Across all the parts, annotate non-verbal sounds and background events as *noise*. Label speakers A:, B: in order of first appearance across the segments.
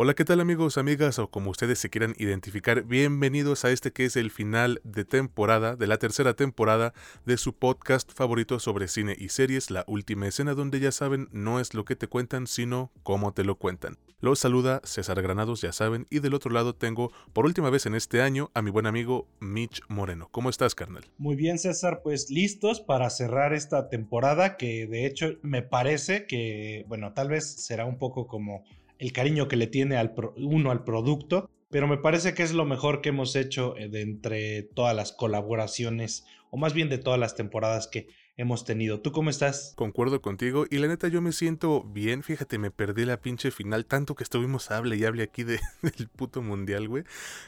A: Hola, ¿qué tal amigos, amigas o como ustedes se quieran identificar? Bienvenidos a este que es el final de temporada, de la tercera temporada de su podcast favorito sobre cine y series, La Última Escena, donde ya saben, no es lo que te cuentan, sino cómo te lo cuentan. Los saluda César Granados, ya saben, y del otro lado tengo, por última vez en este año, a mi buen amigo Mitch Moreno. ¿Cómo estás, carnal?
B: Muy bien, César, pues listos para cerrar esta temporada que de hecho me parece que, bueno, tal vez será un poco como el cariño que le tiene uno al producto, pero me parece que es lo mejor que hemos hecho eh, de entre todas las colaboraciones, o más bien de todas las temporadas que hemos tenido. ¿Tú cómo estás?
A: Concuerdo contigo y la neta yo me siento bien, fíjate, me perdí la pinche final, tanto que estuvimos hable y hable aquí de, *laughs* del puto mundial, güey.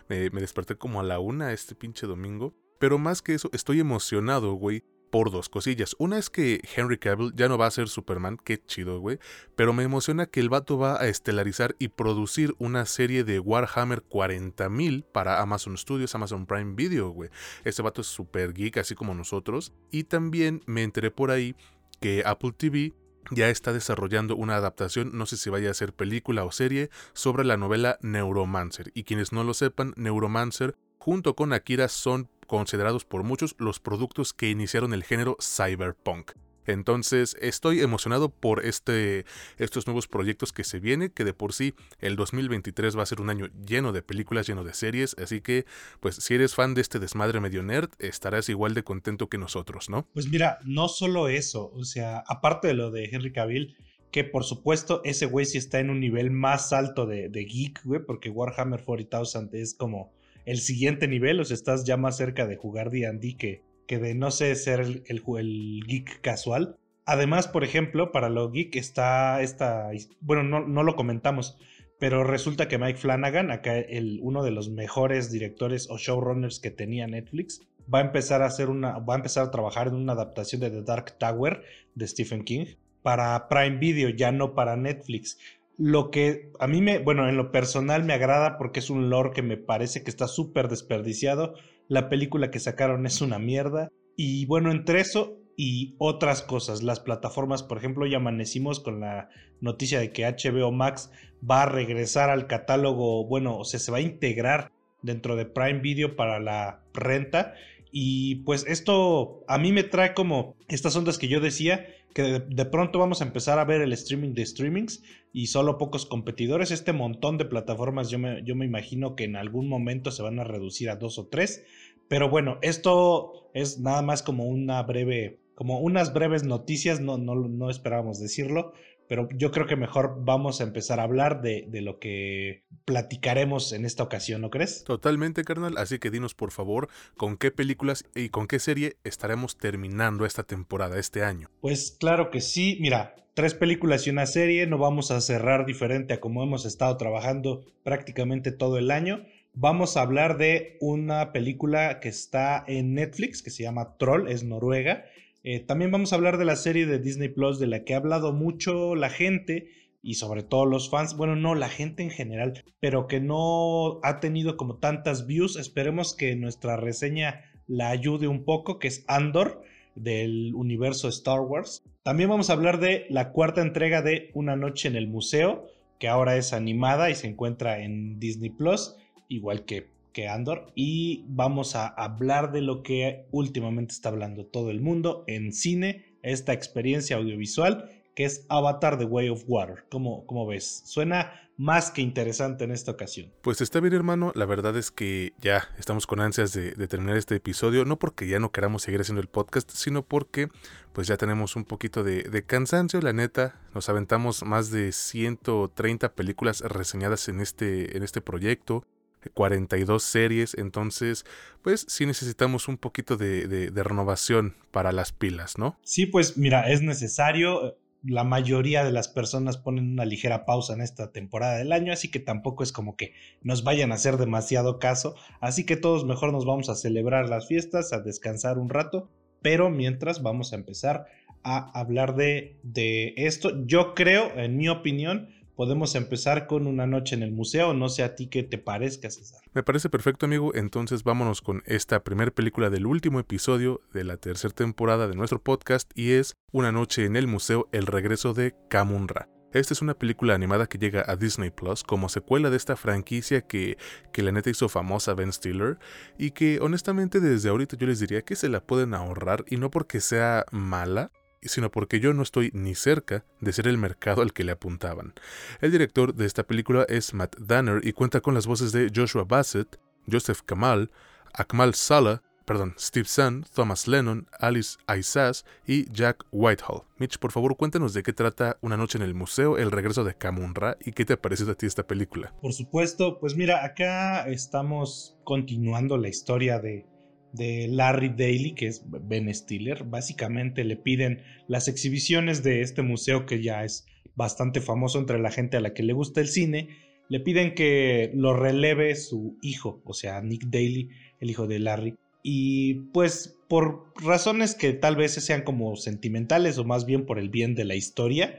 A: Me, me desperté como a la una este pinche domingo. Pero más que eso, estoy emocionado, güey, por dos cosillas. Una es que Henry Cavill ya no va a ser Superman, qué chido, güey. Pero me emociona que el vato va a estelarizar y producir una serie de Warhammer 40.000 para Amazon Studios, Amazon Prime Video, güey. Este vato es super geek, así como nosotros. Y también me enteré por ahí que Apple TV ya está desarrollando una adaptación, no sé si vaya a ser película o serie, sobre la novela Neuromancer. Y quienes no lo sepan, Neuromancer junto con Akira son considerados por muchos los productos que iniciaron el género cyberpunk. Entonces estoy emocionado por este, estos nuevos proyectos que se viene, que de por sí el 2023 va a ser un año lleno de películas, lleno de series, así que pues si eres fan de este desmadre medio nerd, estarás igual de contento que nosotros, ¿no?
B: Pues mira, no solo eso, o sea, aparte de lo de Henry Cavill, que por supuesto ese güey sí está en un nivel más alto de, de geek, güey, porque Warhammer 40,000 es como el siguiente nivel, o sea, estás ya más cerca de jugar D&D que, que de, no sé, ser el, geek casual. Además, por ejemplo, para lo geek está esta, bueno, no, no lo comentamos, pero resulta que Mike Flanagan, acá el, uno de los mejores directores o showrunners que tenía Netflix, va a empezar a hacer una, va a empezar a trabajar en una adaptación de The Dark Tower de Stephen King para Prime Video, ya no para Netflix. Lo que a mí me, bueno, en lo personal me agrada porque es un lore que me parece que está súper desperdiciado. La película que sacaron es una mierda. Y bueno, entre eso y otras cosas, las plataformas, por ejemplo, ya amanecimos con la noticia de que HBO Max va a regresar al catálogo, bueno, o sea, se va a integrar dentro de Prime Video para la renta. Y pues esto a mí me trae como estas ondas que yo decía, que de, pronto vamos a empezar a ver el streaming de streamings y solo pocos competidores. Este montón de plataformas yo me, yo me imagino que en algún momento se van a reducir a dos o tres. Pero bueno, esto es nada más como una breve, como unas breves noticias, no, no, no esperábamos decirlo, pero yo creo que mejor vamos a empezar a hablar de, lo que platicaremos en esta ocasión, ¿no crees?
A: Totalmente, carnal. Así que dinos por favor con qué películas y con qué serie estaremos terminando esta temporada, este año.
B: Pues claro que sí. Mira, tres películas y una serie. No vamos a cerrar diferente a como hemos estado trabajando prácticamente todo el año. Vamos a hablar de una película que está en Netflix, que se llama Troll, es noruega eh, también vamos a hablar de la serie de Disney Plus de la que ha hablado mucho la gente y sobre todo los fans, bueno, no la gente en general, pero que no ha tenido como tantas views. Esperemos que nuestra reseña la ayude un poco, que es Andor del universo Star Wars. También vamos a hablar de la cuarta entrega de Una noche en el museo, que ahora es animada y se encuentra en Disney Plus, igual que que Andor y vamos a hablar de lo que últimamente está hablando todo el mundo en cine, esta experiencia audiovisual que es Avatar The Way of Water. ¿Cómo, cómo ves? Suena más que interesante en esta ocasión.
A: Pues está bien hermano, la verdad es que ya estamos con ansias de, terminar este episodio, no porque ya no queramos seguir haciendo el podcast, sino porque pues ya tenemos un poquito de, cansancio, la neta, nos aventamos más de 130 películas reseñadas en este, en este proyecto, 42 series, entonces pues sí necesitamos un poquito de, renovación para las pilas, ¿no?
B: Sí, pues mira, es necesario. La mayoría de las personas ponen una ligera pausa en esta temporada del año, así que tampoco es como que nos vayan a hacer demasiado caso. Así que todos mejor nos vamos a celebrar las fiestas, a descansar un rato, pero mientras vamos a empezar a hablar de, de esto. Yo creo, en mi opinión, podemos empezar con una noche en el museo, no sé a ti qué te parezca, César.
A: Me parece perfecto, amigo, entonces vámonos con esta primera película del último episodio de la tercera temporada de nuestro podcast y es Una noche en el museo, el regreso de Kamunra. Esta es una película animada que llega a Disney Plus como secuela de esta franquicia que, que la neta hizo famosa Ben Stiller y que honestamente desde ahorita yo les diría que se la pueden ahorrar y no porque sea mala, sino porque yo no estoy ni cerca de ser el mercado al que le apuntaban. El director de esta película es Matt Danner y cuenta con las voces de Joshua Bassett, Joseph Kamal, Akmal Salah, perdón, Steve Sun, Thomas Lennon, Alice Isas y Jack Whitehall. Mitch, por favor, cuéntanos de qué trata Una noche en el museo, el regreso de Kamunra y qué te ha parecido a ti esta película.
B: Por supuesto, pues mira, acá estamos continuando la historia de de Larry Daly, que es Ben Stiller. Básicamente le piden las exhibiciones de este museo que ya es bastante famoso entre la gente a la que le gusta el cine. Le piden que lo releve su hijo, o sea, Nick Daly, el hijo de Larry. Y pues por razones que tal vez sean como sentimentales o más bien por el bien de la historia,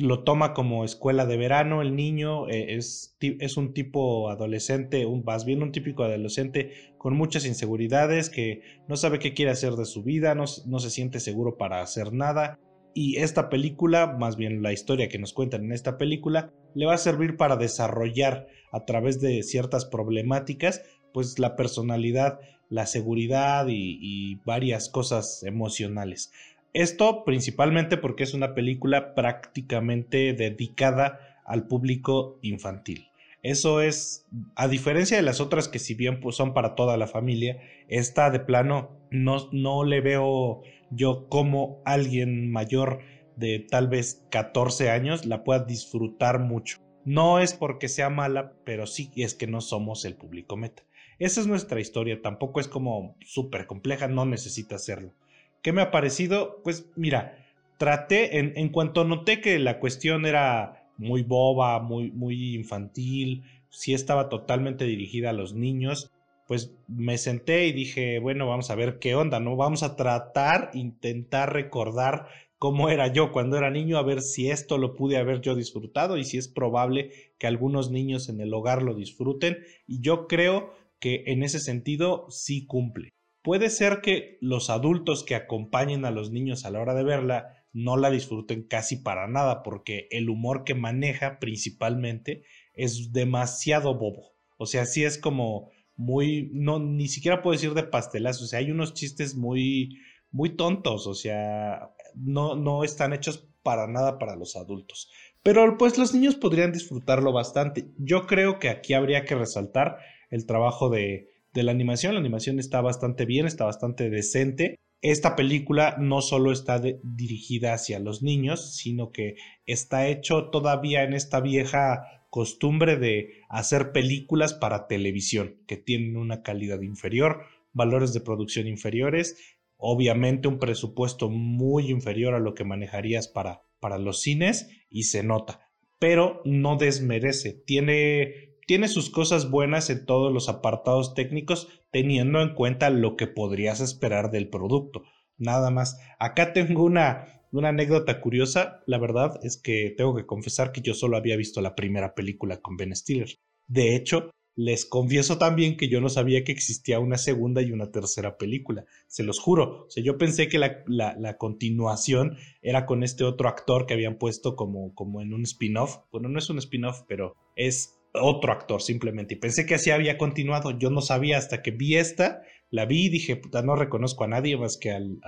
B: lo toma como escuela de verano, el niño eh, es, es, un tipo adolescente, un, más bien un típico adolescente con muchas inseguridades, que no sabe qué quiere hacer de su vida, no, no se siente seguro para hacer nada. Y esta película, más bien la historia que nos cuentan en esta película, le va a servir para desarrollar a través de ciertas problemáticas, pues la personalidad, la seguridad y varias cosas emocionales. Esto principalmente porque es una película prácticamente dedicada al público infantil. Eso es, a diferencia de las otras que si bien pues, son para toda la familia, esta de plano no, no le veo yo como alguien mayor de tal vez 14 años la pueda disfrutar mucho. No es porque sea mala, pero sí es que no somos el público meta. Esa es nuestra historia, tampoco es como súper compleja, no necesita hacerlo. ¿Qué me ha parecido? Pues mira, traté, en, en cuanto noté que la cuestión era muy boba, muy, muy infantil, si estaba totalmente dirigida a los niños, pues me senté y dije, bueno, vamos a ver qué onda, ¿no? Vamos a tratar, intentar recordar cómo era yo cuando era niño, a ver si esto lo pude haber yo disfrutado y si es probable que algunos niños en el hogar lo disfruten. Y yo creo que en ese sentido sí cumple. Puede ser que los adultos que acompañen a los niños a la hora de verla no la disfruten casi para nada porque el humor que maneja principalmente es demasiado bobo. O sea, sí es como muy, no, ni siquiera puedo decir de pastelazo, o sea, hay unos chistes muy, muy tontos, o sea, no, no están hechos para nada para los adultos. Pero pues los niños podrían disfrutarlo bastante. Yo creo que aquí habría que resaltar el trabajo de, de la animación. La animación está bastante bien, está bastante decente. Esta película no solo está dirigida hacia los niños, sino que está hecho todavía en esta vieja costumbre de hacer películas para televisión, que tienen una calidad inferior, valores de producción inferiores, obviamente un presupuesto muy inferior a lo que manejarías para, para los cines y se nota, pero no desmerece, tiene tiene sus cosas buenas en todos los apartados técnicos, teniendo en cuenta lo que podrías esperar del producto. Nada más. Acá tengo una, una anécdota curiosa. La verdad es que tengo que confesar que yo solo había visto la primera película con Ben Stiller. De hecho, les confieso también que yo no sabía que existía una segunda y una tercera película. Se los juro. O sea, yo pensé que la, la, continuación era con este otro actor que habían puesto como, como en un spin-off. Bueno, no es un spin-off, pero es otro actor simplemente. Y pensé que así había continuado. Yo no sabía hasta que vi esta, la vi y dije, puta, no reconozco a nadie más que al,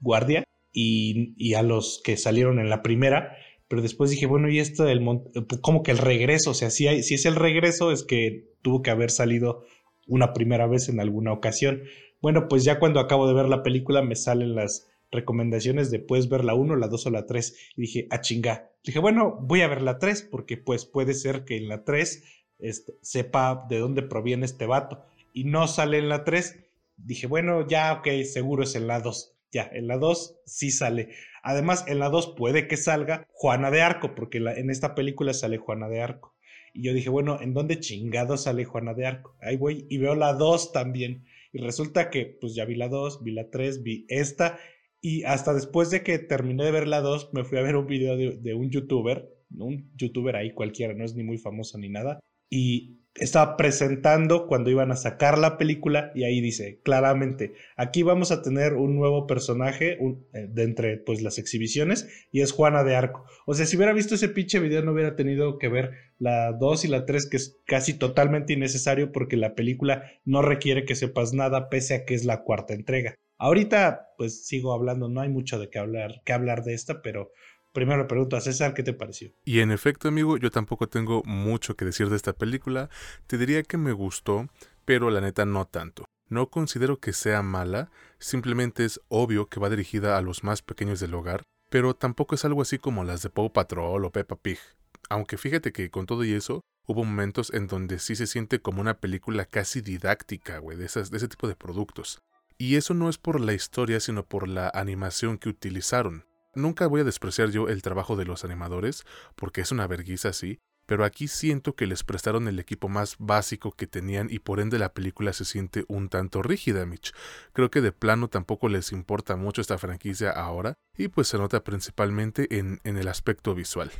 B: guardia y, y, a los que salieron en la primera. Pero después dije, bueno, y esto del como que el regreso, o sea, si, hay, si es el regreso, es que tuvo que haber salido una primera vez en alguna ocasión. Bueno, pues ya cuando acabo de ver la película me salen las recomendaciones de puedes ver la 1, la 2 o la 3. Y dije, a ah, chinga. Dije, bueno, voy a ver la 3 porque pues puede ser que en la 3 este, sepa de dónde proviene este vato. Y no sale en la 3. Dije, bueno, ya, ok, seguro es en la 2. Ya, en la 2 sí sale. Además, en la 2 puede que salga Juana de Arco, porque en esta película sale Juana de Arco. Y yo dije, bueno, ¿en dónde chingado sale Juana de Arco? Ahí voy y veo la 2 también. Y resulta que, pues ya vi la 2, vi la 3, vi esta y hasta después de que terminé de ver la 2, me fui a ver un video de, un youtuber un youtuber ahí cualquiera, no es ni muy famoso ni nada, y estaba presentando cuando iban a sacar la película y ahí dice claramente, aquí vamos a tener un nuevo personaje eh, de entre pues las exhibiciones y es Juana de Arco. O sea, si hubiera visto ese pinche video no hubiera tenido que ver la 2 y la 3 que es casi totalmente innecesario porque la película no requiere que sepas nada pese a que es la cuarta entrega. Ahorita pues sigo hablando, no hay mucho de qué hablar, que hablar de esta, pero Primero le pregunto a César qué te pareció.
A: Y en efecto, amigo, yo tampoco tengo mucho que decir de esta película. Te diría que me gustó, pero la neta no tanto. No considero que sea mala, simplemente es obvio que va dirigida a los más pequeños del hogar, pero tampoco es algo así como las de Paw Patrol o Peppa Pig. Aunque fíjate que con todo y eso, hubo momentos en donde sí se siente como una película casi didáctica, güey, de, de ese tipo de productos. Y eso no es por la historia, sino por la animación que utilizaron. Nunca voy a despreciar yo el trabajo de los animadores, porque es una vergüenza así, pero aquí siento que les prestaron el equipo más básico que tenían y por ende la película se siente un tanto rígida, Mitch. Creo que de plano tampoco les importa mucho esta franquicia ahora y pues se nota principalmente en, en el aspecto visual.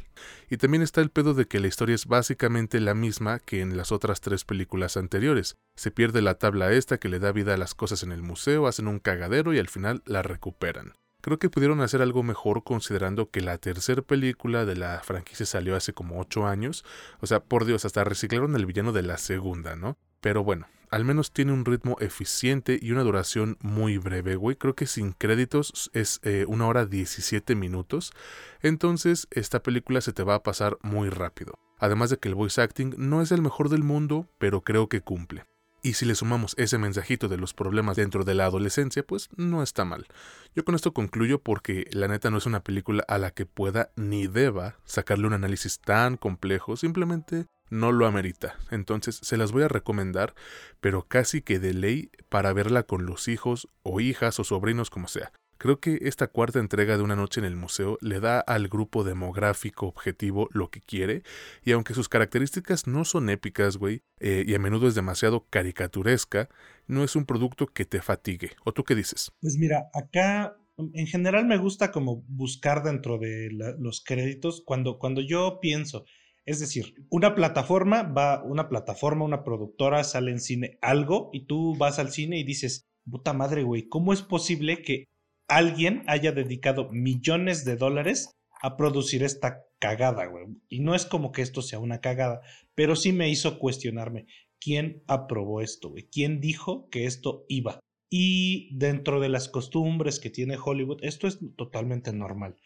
A: Y también está el pedo de que la historia es básicamente la misma que en las otras tres películas anteriores. Se pierde la tabla esta que le da vida a las cosas en el museo, hacen un cagadero y al final la recuperan. Creo que pudieron hacer algo mejor considerando que la tercera película de la franquicia salió hace como 8 años. O sea, por Dios, hasta reciclaron el villano de la segunda, ¿no? Pero bueno, al menos tiene un ritmo eficiente y una duración muy breve, güey. Creo que sin créditos es eh, una hora 17 minutos. Entonces, esta película se te va a pasar muy rápido. Además de que el voice acting no es el mejor del mundo, pero creo que cumple. Y si le sumamos ese mensajito de los problemas dentro de la adolescencia, pues no está mal. Yo con esto concluyo porque la neta no es una película a la que pueda ni deba sacarle un análisis tan complejo, simplemente no lo amerita. Entonces se las voy a recomendar, pero casi que de ley para verla con los hijos o hijas o sobrinos como sea. Creo que esta cuarta entrega de Una Noche en el Museo le da al grupo demográfico objetivo lo que quiere, y aunque sus características no son épicas, güey, eh, y a menudo es demasiado caricaturesca, no es un producto que te fatigue. ¿O tú qué dices?
B: Pues mira, acá en general me gusta como buscar dentro de los créditos cuando, cuando yo pienso. Es decir, una plataforma va, una plataforma, una productora sale en cine algo y tú vas al cine y dices, puta madre, güey, ¿cómo es posible que alguien haya dedicado millones de dólares a producir esta cagada, güey. Y no es como que esto sea una cagada, pero sí me hizo cuestionarme quién aprobó esto, güey. ¿Quién dijo que esto iba? Y dentro de las costumbres que tiene Hollywood, esto es totalmente normal,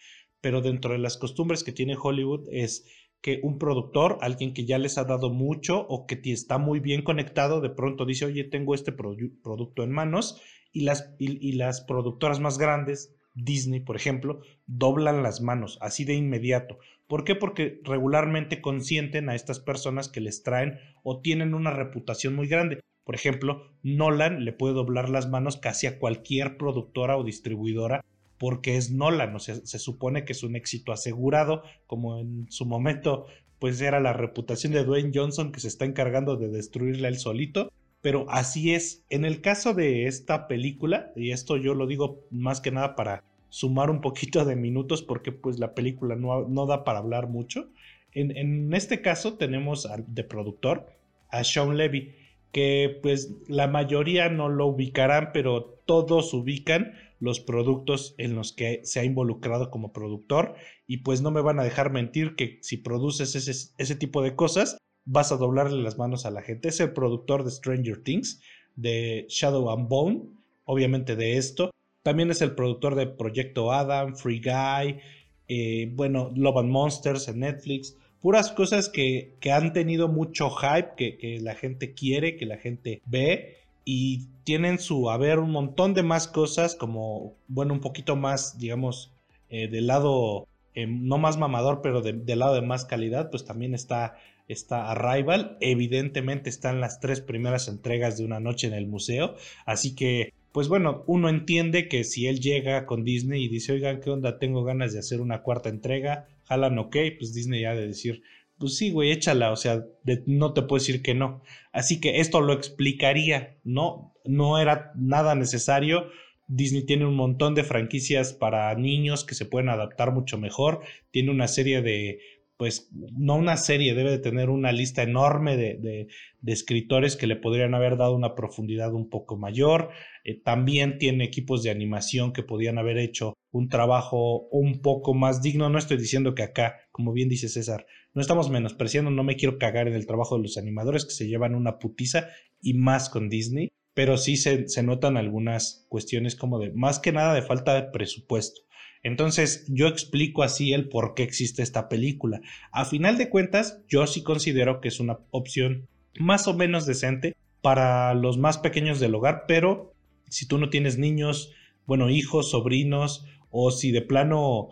B: pero dentro de las costumbres que tiene Hollywood es que un productor, alguien que ya les ha dado mucho o que está muy bien conectado, de pronto dice, oye, tengo este producto en manos y las, y, las productoras más grandes, Disney, por ejemplo, doblan las manos así de inmediato. ¿Por qué? Porque regularmente consienten a estas personas que les traen o tienen una reputación muy grande. Por ejemplo, Nolan le puede doblar las manos casi a cualquier productora o distribuidora porque es Nolan, se supone que es un éxito asegurado, como en su momento pues era la reputación de Dwayne Johnson que se está encargando de destruirle él solito pero así es. En el caso de esta película, y esto yo lo digo más que nada para sumar un poquito de minutos porque pues la película no, no da para hablar mucho. En, en, este caso tenemos al, de productor a Sean Levy, que pues la mayoría no lo ubicarán, pero todos ubican los productos en los que se ha involucrado como productor y pues no me van a dejar mentir que si produces ese, ese tipo de cosas, vas a doblarle las manos a la gente. Es el productor de Stranger Things, de Shadow and Bone, obviamente de esto. También es el productor de Proyecto Adam, Free Guy, eh, bueno, Love and Monsters en Netflix. Puras cosas que, que han tenido mucho hype, que, que, la gente quiere, que la gente ve. Y tienen su haber un montón de más cosas, como, bueno, un poquito más, digamos, eh, del lado, eh, no más mamador, pero del lado de más calidad, pues también está está Arrival, evidentemente están las tres primeras entregas de una noche en el museo, así que pues bueno, uno entiende que si él llega con Disney y dice, oigan, ¿qué onda? Tengo ganas de hacer una cuarta entrega, jalan ok, pues Disney ya de decir, pues sí, güey, échala, o sea, no te puedo decir que no. Así que esto lo explicaría, ¿no? No era nada necesario. Disney tiene un montón de franquicias para niños que se pueden adaptar mucho mejor. Tiene una serie de pues no una serie, debe de tener una lista enorme de, escritores que le podrían haber dado una profundidad un poco mayor. Eh, también tiene equipos de animación que podían haber hecho un trabajo un poco más digno. No estoy diciendo que acá, como bien dice César, no estamos menospreciando, no me quiero cagar en el trabajo de los animadores que se llevan una putiza y más con Disney, pero sí se, se notan algunas cuestiones como de, más que nada de falta de presupuesto. Entonces yo explico así el por qué existe esta película. A final de cuentas, yo sí considero que es una opción más o menos decente para los más pequeños del hogar, pero si tú no tienes niños, bueno, hijos, sobrinos, o si de plano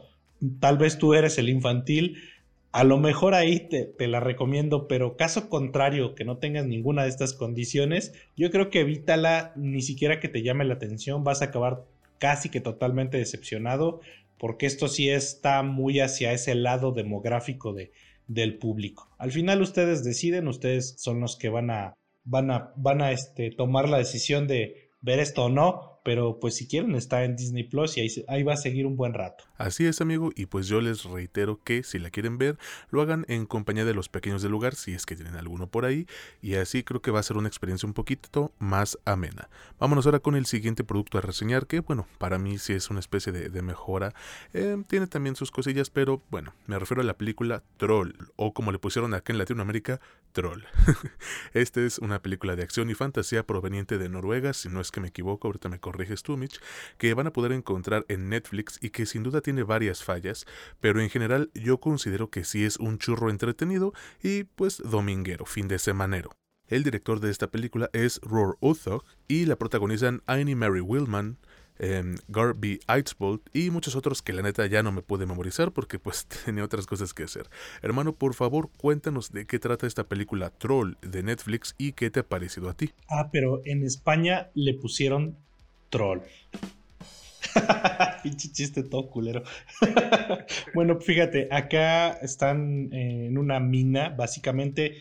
B: tal vez tú eres el infantil, a lo mejor ahí te, te, la recomiendo, pero caso contrario, que no tengas ninguna de estas condiciones, yo creo que evítala, ni siquiera que te llame la atención, vas a acabar casi que totalmente decepcionado porque esto sí está muy hacia ese lado demográfico de, del público. Al final ustedes deciden, ustedes son los que van a, van a, van a este, tomar la decisión de ver esto o no, pero pues si quieren está en Disney Plus y ahí, va a seguir un buen rato.
A: Así es amigo, y pues yo les reitero que si la quieren ver, lo hagan en compañía de los pequeños del lugar, si es que tienen alguno por ahí, y así creo que va a ser una experiencia un poquito más amena. Vámonos ahora con el siguiente producto a reseñar, que bueno, para mí sí es una especie de, mejora, eh, tiene también sus cosillas, pero bueno, me refiero a la película Troll, o como le pusieron acá en Latinoamérica, Troll. *laughs* Esta es una película de acción y fantasía proveniente de Noruega, si no es que me equivoco, ahorita me tú, Mitch, que van a poder encontrar en Netflix y que sin duda tiene varias fallas, pero en general yo considero que sí es un churro entretenido y pues dominguero, fin de semanero. El director de esta película es Roar Uthog y la protagonizan Annie Mary Willman, eh, Garby Eitzbold y muchos otros que la neta ya no me pude memorizar porque pues *laughs* tenía otras cosas que hacer. Hermano, por favor, cuéntanos de qué trata esta película Troll de Netflix y qué te ha parecido a ti.
B: Ah, pero en España le pusieron Troll. *laughs* Pinche chiste todo culero. *laughs* bueno, fíjate, acá están en una mina, básicamente.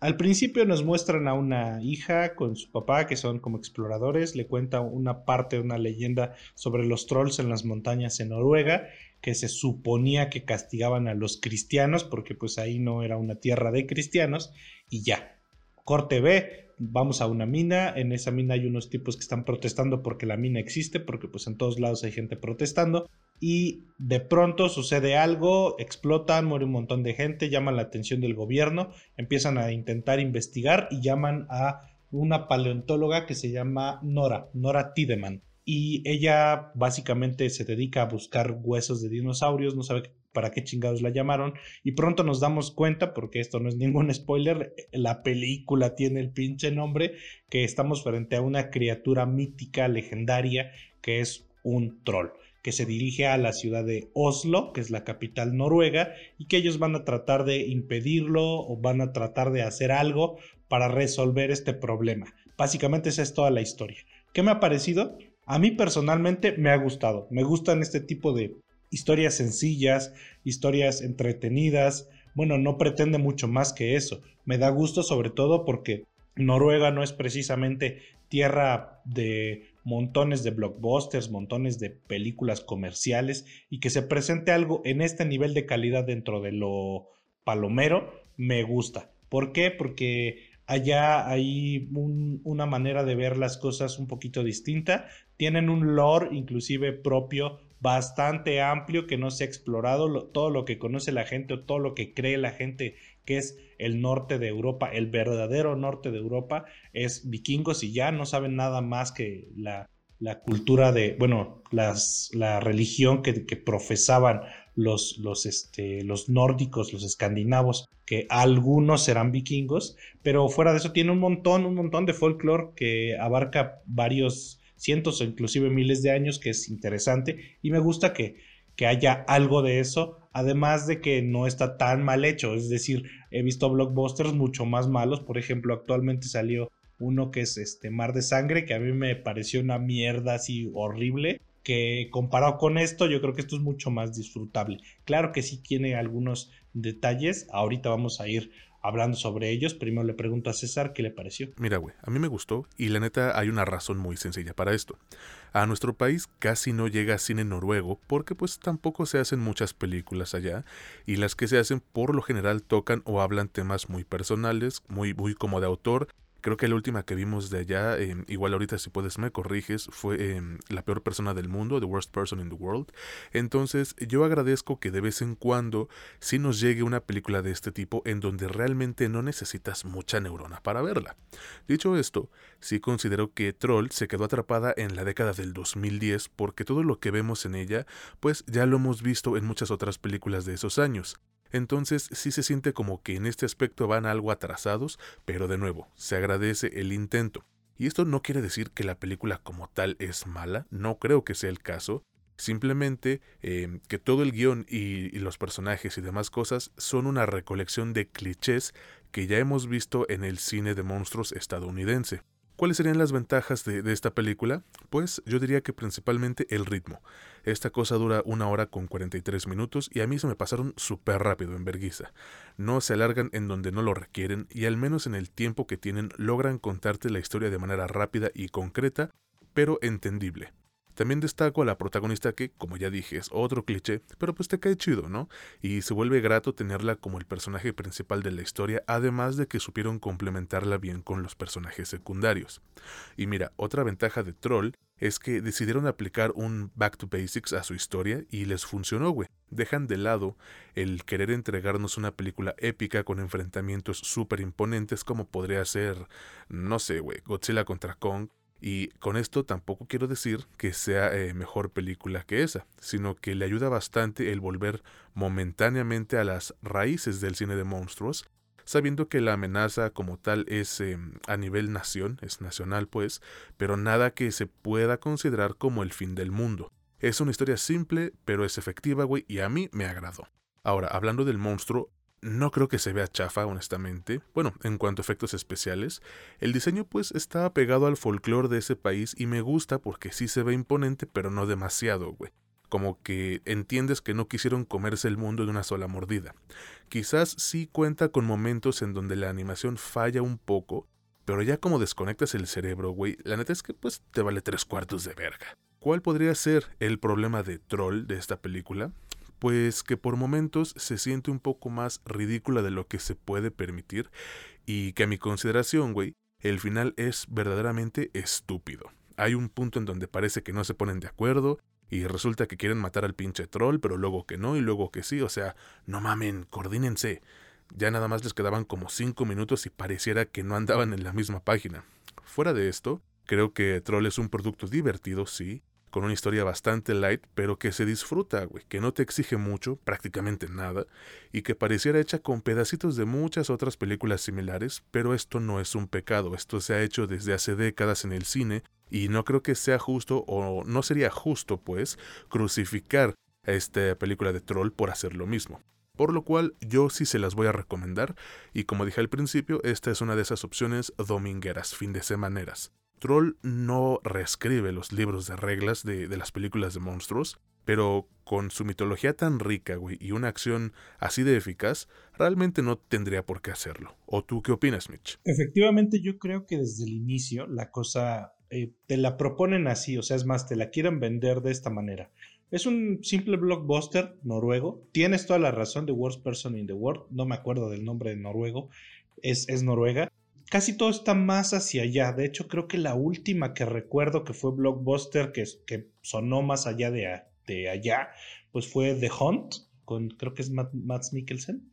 B: Al principio nos muestran a una hija con su papá, que son como exploradores, le cuenta una parte de una leyenda sobre los trolls en las montañas en Noruega, que se suponía que castigaban a los cristianos, porque pues ahí no era una tierra de cristianos, y ya. Corte B, vamos a una mina, en esa mina hay unos tipos que están protestando porque la mina existe, porque pues en todos lados hay gente protestando y de pronto sucede algo, explotan, muere un montón de gente, llaman la atención del gobierno, empiezan a intentar investigar y llaman a una paleontóloga que se llama Nora, Nora Tideman. Y ella básicamente se dedica a buscar huesos de dinosaurios, no sabe para qué chingados la llamaron. Y pronto nos damos cuenta, porque esto no es ningún spoiler, la película tiene el pinche nombre, que estamos frente a una criatura mítica, legendaria, que es un troll que se dirige a la ciudad de Oslo, que es la capital noruega, y que ellos van a tratar de impedirlo o van a tratar de hacer algo para resolver este problema. Básicamente esa es toda la historia. ¿Qué me ha parecido? A mí personalmente me ha gustado. Me gustan este tipo de historias sencillas, historias entretenidas. Bueno, no pretende mucho más que eso. Me da gusto sobre todo porque Noruega no es precisamente tierra de montones de blockbusters, montones de películas comerciales y que se presente algo en este nivel de calidad dentro de lo palomero, me gusta. ¿Por qué? Porque allá hay una manera de ver las cosas un poquito distinta, tienen un lore inclusive propio bastante amplio que no se ha explorado, todo lo que conoce la gente o todo lo que cree la gente que es el norte de Europa, el verdadero norte de Europa es vikingos y ya no saben nada más que la, cultura de, bueno, las, la religión que, profesaban los, los, este, los nórdicos, los escandinavos, que algunos serán vikingos, pero fuera de eso tiene un montón, un montón de folclore que abarca varios cientos o inclusive miles de años, que es interesante y me gusta que, que haya algo de eso, además de que no está tan mal hecho, es decir, he visto blockbusters mucho más malos, por ejemplo, actualmente salió uno que es este Mar de Sangre, que a mí me pareció una mierda así horrible, que comparado con esto, yo creo que esto es mucho más disfrutable. Claro que sí tiene algunos detalles, ahorita vamos a ir hablando sobre ellos. Primero le pregunto a César qué le pareció.
A: Mira, güey, a mí me gustó y la neta hay una razón muy sencilla para esto. A nuestro país casi no llega cine noruego porque pues tampoco se hacen muchas películas allá y las que se hacen por lo general tocan o hablan temas muy personales, muy, muy como de autor Creo que la última que vimos de allá, em, igual ahorita si puedes me corriges, fue em, La peor persona del mundo, The Worst Person in the World. Entonces yo agradezco que de vez en cuando sí nos llegue una película de este tipo en donde realmente no necesitas mucha neurona para verla. Dicho esto, sí considero que Troll se quedó atrapada en la década del 2010 porque todo lo que vemos en ella, pues ya lo hemos visto en muchas otras películas de esos años. Entonces sí se siente como que en este aspecto van algo atrasados, pero de nuevo, se agradece el intento. Y esto no quiere decir que la película como tal es mala, no creo que sea el caso, simplemente em, que todo el guion y, y los personajes y demás cosas son una recolección de clichés que ya hemos visto en el cine de monstruos estadounidense. ¿Cuáles serían las ventajas de, esta película? Pues yo diría que principalmente el ritmo. Esta cosa dura una hora con 43 minutos y a mí se me pasaron súper rápido en verguiza. No se alargan en donde no lo requieren y al menos en el tiempo que tienen logran contarte la historia de manera rápida y concreta, pero entendible. También destaco a la protagonista que, como ya dije, es otro cliché, pero pues te cae chido, ¿no? Y se vuelve grato tenerla como el personaje principal de la historia, además de que supieron complementarla bien con los personajes secundarios. Y mira, otra ventaja de Troll es que decidieron aplicar un back to basics a su historia y les funcionó, güey. Dejan de lado el querer entregarnos una película épica con enfrentamientos súper imponentes como podría ser, no sé, güey, Godzilla contra Kong y con esto tampoco quiero decir que sea eh, mejor película que esa, sino que le ayuda bastante el volver momentáneamente a las raíces del cine de monstruos, sabiendo que la amenaza como tal es em, a nivel nación, es nacional pues, pero nada que se pueda considerar como el fin del mundo. Es una historia simple, pero es efectiva, güey, y a mí me agradó. Ahora, hablando del monstruo, no creo que se vea chafa, honestamente. Bueno, en cuanto a efectos especiales, el diseño pues está pegado al folclore de ese país y me gusta porque sí se ve imponente, pero no demasiado, güey. Como que entiendes que no quisieron comerse el mundo de una sola mordida. Quizás sí cuenta con momentos en donde la animación falla un poco, pero ya como desconectas el cerebro, güey, la neta es que pues te vale tres cuartos de verga. ¿Cuál podría ser el problema de troll de esta película? Pues que por momentos se siente un poco más ridícula de lo que se puede permitir y que a mi consideración, güey, el final es verdaderamente estúpido. Hay un punto en donde parece que no se ponen de acuerdo y resulta que quieren matar al pinche troll, pero luego que no y luego que sí, o sea, no mamen, coordínense. Ya nada más les quedaban como cinco minutos y pareciera que no andaban en la misma página. Fuera de esto, creo que Troll es un producto divertido, sí, con una historia bastante light, pero que se disfruta, güey, que no te exige mucho, prácticamente nada, y que pareciera hecha con pedacitos de muchas otras películas similares, pero esto no es un pecado, esto se ha hecho desde hace décadas en el cine, y no creo que sea justo, o no sería justo, pues, crucificar a esta película de Troll por hacer lo mismo. Por lo cual yo sí se las voy a recomendar, y como dije al principio, esta es una de esas opciones domingueras, fin de semaneras. Troll no reescribe los libros de reglas de, las películas de monstruos, pero con su mitología tan rica, güey, y una acción así de eficaz, realmente no tendría por qué hacerlo. ¿O tú qué opinas, Mitch?
B: Efectivamente, yo creo que desde el inicio la cosa eh, te la proponen así, o sea, es más, te la quieren vender de esta manera. Es un simple blockbuster noruego. Tienes toda la razón de Worst Person in the World. No me acuerdo del nombre de noruego. Es Noruega casi todo está más hacia allá. De hecho, creo que la última que recuerdo que fue Blockbuster, que, que sonó más allá de, de, allá, pues fue The Hunt, con creo que es Matt, Mikkelsen.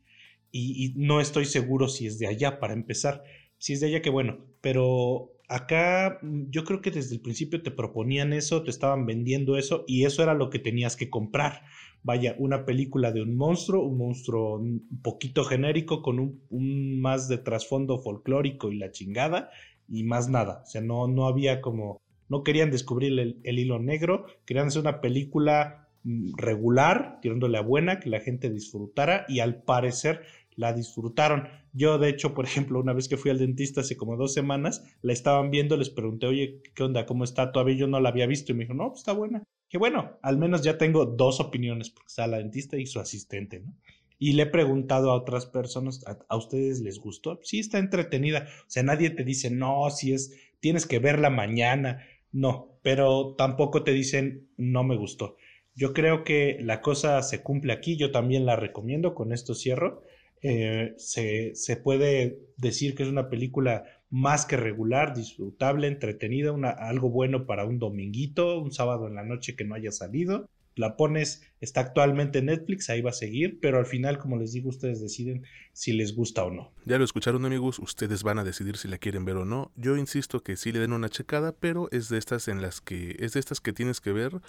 B: Y, y, no estoy seguro si es de allá para empezar. Si es de allá, que bueno. Pero acá mm, yo creo que desde el principio te proponían eso, te estaban vendiendo eso y eso era lo que tenías que comprar vaya, una película de un monstruo, un monstruo un poquito genérico con un, más de trasfondo folclórico y la chingada y más nada. O sea, no, no había como, no querían descubrir el, hilo negro, querían hacer una película mm, regular, tirándole a buena, que la gente disfrutara y al parecer la disfrutaron. Yo, de hecho, por ejemplo, una vez que fui al dentista hace como dos semanas, la estaban viendo, les pregunté, oye, ¿qué onda? ¿Cómo está? Todavía yo no la había visto y me dijo, no, pues está buena que bueno, al menos ya tengo dos opiniones, porque está la dentista y su asistente, ¿no? Y le he preguntado a otras personas, ¿a, ustedes les gustó? Sí, está entretenida. O sea, nadie te dice, no, si es, tienes que verla mañana. No, pero tampoco te dicen, no me gustó. Yo creo que la cosa se cumple aquí, yo también la recomiendo, con esto cierro. Eh, se, se, puede decir que es una película más que regular, disfrutable, entretenida, una, algo bueno para un dominguito, un sábado en la noche que no haya salido la pones, está actualmente en Netflix, ahí va a seguir, pero al final, como les digo, ustedes deciden si les gusta o no.
A: Ya lo escucharon amigos, ustedes van a decidir si la quieren ver o no. Yo insisto que sí le den una checada, pero es de estas en las que es de estas que tienes que ver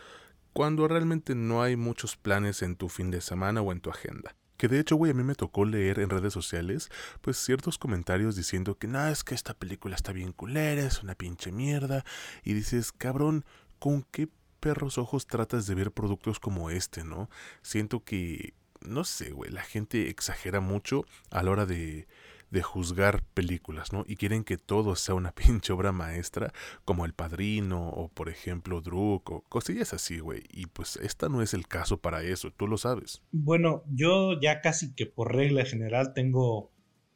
A: cuando realmente no hay muchos planes en tu fin de semana o en tu agenda. Que de hecho, güey, a mí me tocó leer en redes sociales, pues ciertos comentarios diciendo que no, es que esta película está bien culera, es una pinche mierda. Y dices, cabrón, ¿con qué perros ojos tratas de ver productos como este, ¿no? Siento que, no sé, güey, la gente exagera mucho a la hora de, de juzgar películas, ¿no? Y quieren que todo sea una *laughs* pinche obra maestra, como El Padrino, o por ejemplo Druk, o cosillas así, güey. Y pues esta no es el caso para eso, tú lo sabes.
B: Bueno, yo ya casi que por regla general tengo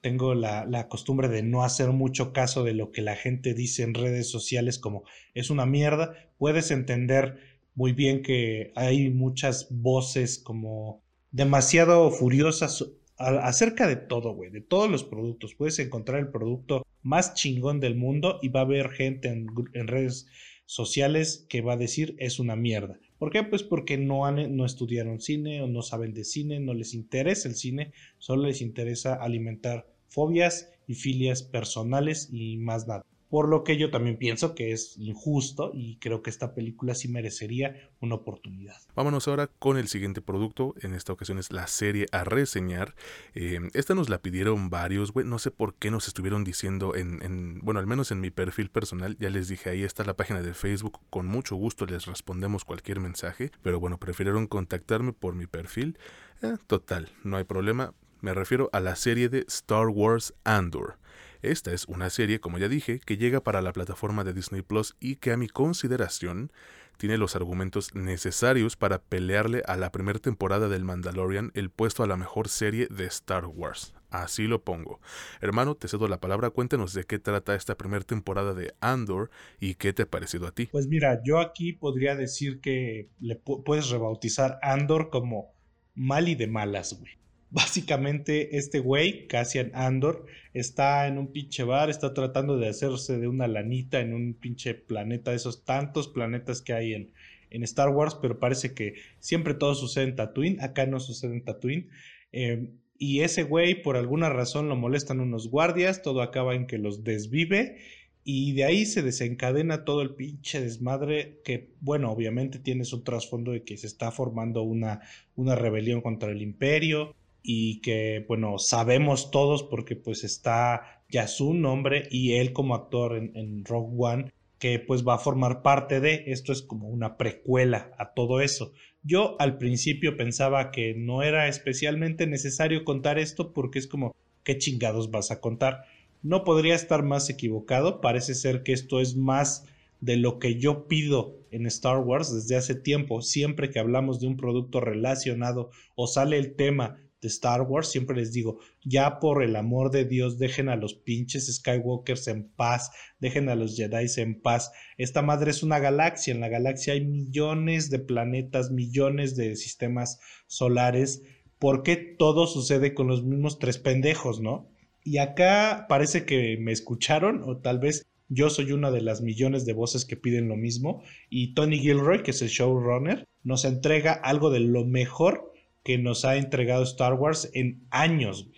B: tengo la, costumbre de no hacer mucho caso de lo que la gente dice en redes sociales como es una mierda. Puedes entender muy bien que hay muchas voces como demasiado furiosas acerca de todo, güey, de todos los productos. Puedes encontrar el producto más chingón del mundo y va a haber gente en, en redes sociales que va a decir es una mierda. ¿Por qué? Pues porque no, han, no estudiaron cine o no saben de cine, no les interesa el cine, solo les interesa alimentar fobias y filias personales y más nada. Por lo que yo también pienso que es injusto y creo que esta película sí merecería una oportunidad.
A: Vámonos ahora con el siguiente producto. En esta ocasión es la serie a reseñar. Eh, esta nos la pidieron varios, güey. No sé por qué nos estuvieron diciendo en, en, bueno, al menos en mi perfil personal. Ya les dije, ahí está la página de Facebook. Con mucho gusto les respondemos cualquier mensaje. Pero bueno, prefirieron contactarme por mi perfil. Eh, total, no hay problema. Me refiero a la serie de Star Wars Andor. Esta es una serie, como ya dije, que llega para la plataforma de Disney Plus y que a mi consideración tiene los argumentos necesarios para pelearle a la primera temporada del Mandalorian el puesto a la mejor serie de Star Wars. Así lo pongo. Hermano, te cedo la palabra, cuéntanos de qué trata esta primera temporada de Andor y qué te ha parecido a ti.
B: Pues mira, yo aquí podría decir que le puedes rebautizar Andor como mal y de malas, güey. Básicamente, este güey, Cassian Andor, está en un pinche bar, está tratando de hacerse de una lanita en un pinche planeta, de esos tantos planetas que hay en, en Star Wars, pero parece que siempre todo sucede en Tatooine, acá no sucede en Tatooine. Em, y ese güey, por alguna razón, lo molestan unos guardias, todo acaba en que los desvive. Y de ahí se desencadena todo el pinche desmadre que, bueno, obviamente tiene su trasfondo de que se está formando una, una rebelión contra el imperio y que, bueno, sabemos todos porque pues está ya su nombre y él como actor en, en Rogue One, que pues va a formar parte de, esto es como una precuela a todo eso. Yo al principio pensaba que no era especialmente necesario contar esto porque es como, ¿qué chingados vas a contar? No podría estar más equivocado, parece ser que esto es más de lo que yo pido en Star Wars desde hace tiempo, siempre que hablamos de un producto relacionado o sale el tema Star Wars, siempre les digo, ya por el amor de Dios, dejen a los pinches Skywalkers en paz, dejen a los Jedi en paz. Esta madre es una galaxia, en la galaxia hay millones de planetas, millones de sistemas solares. ¿Por qué todo sucede con los mismos tres pendejos, no? Y acá parece que me escucharon, o tal vez yo soy una de las millones de voces que piden lo mismo. Y Tony Gilroy, que es el showrunner, nos entrega algo de lo mejor que nos ha entregado Star Wars en años,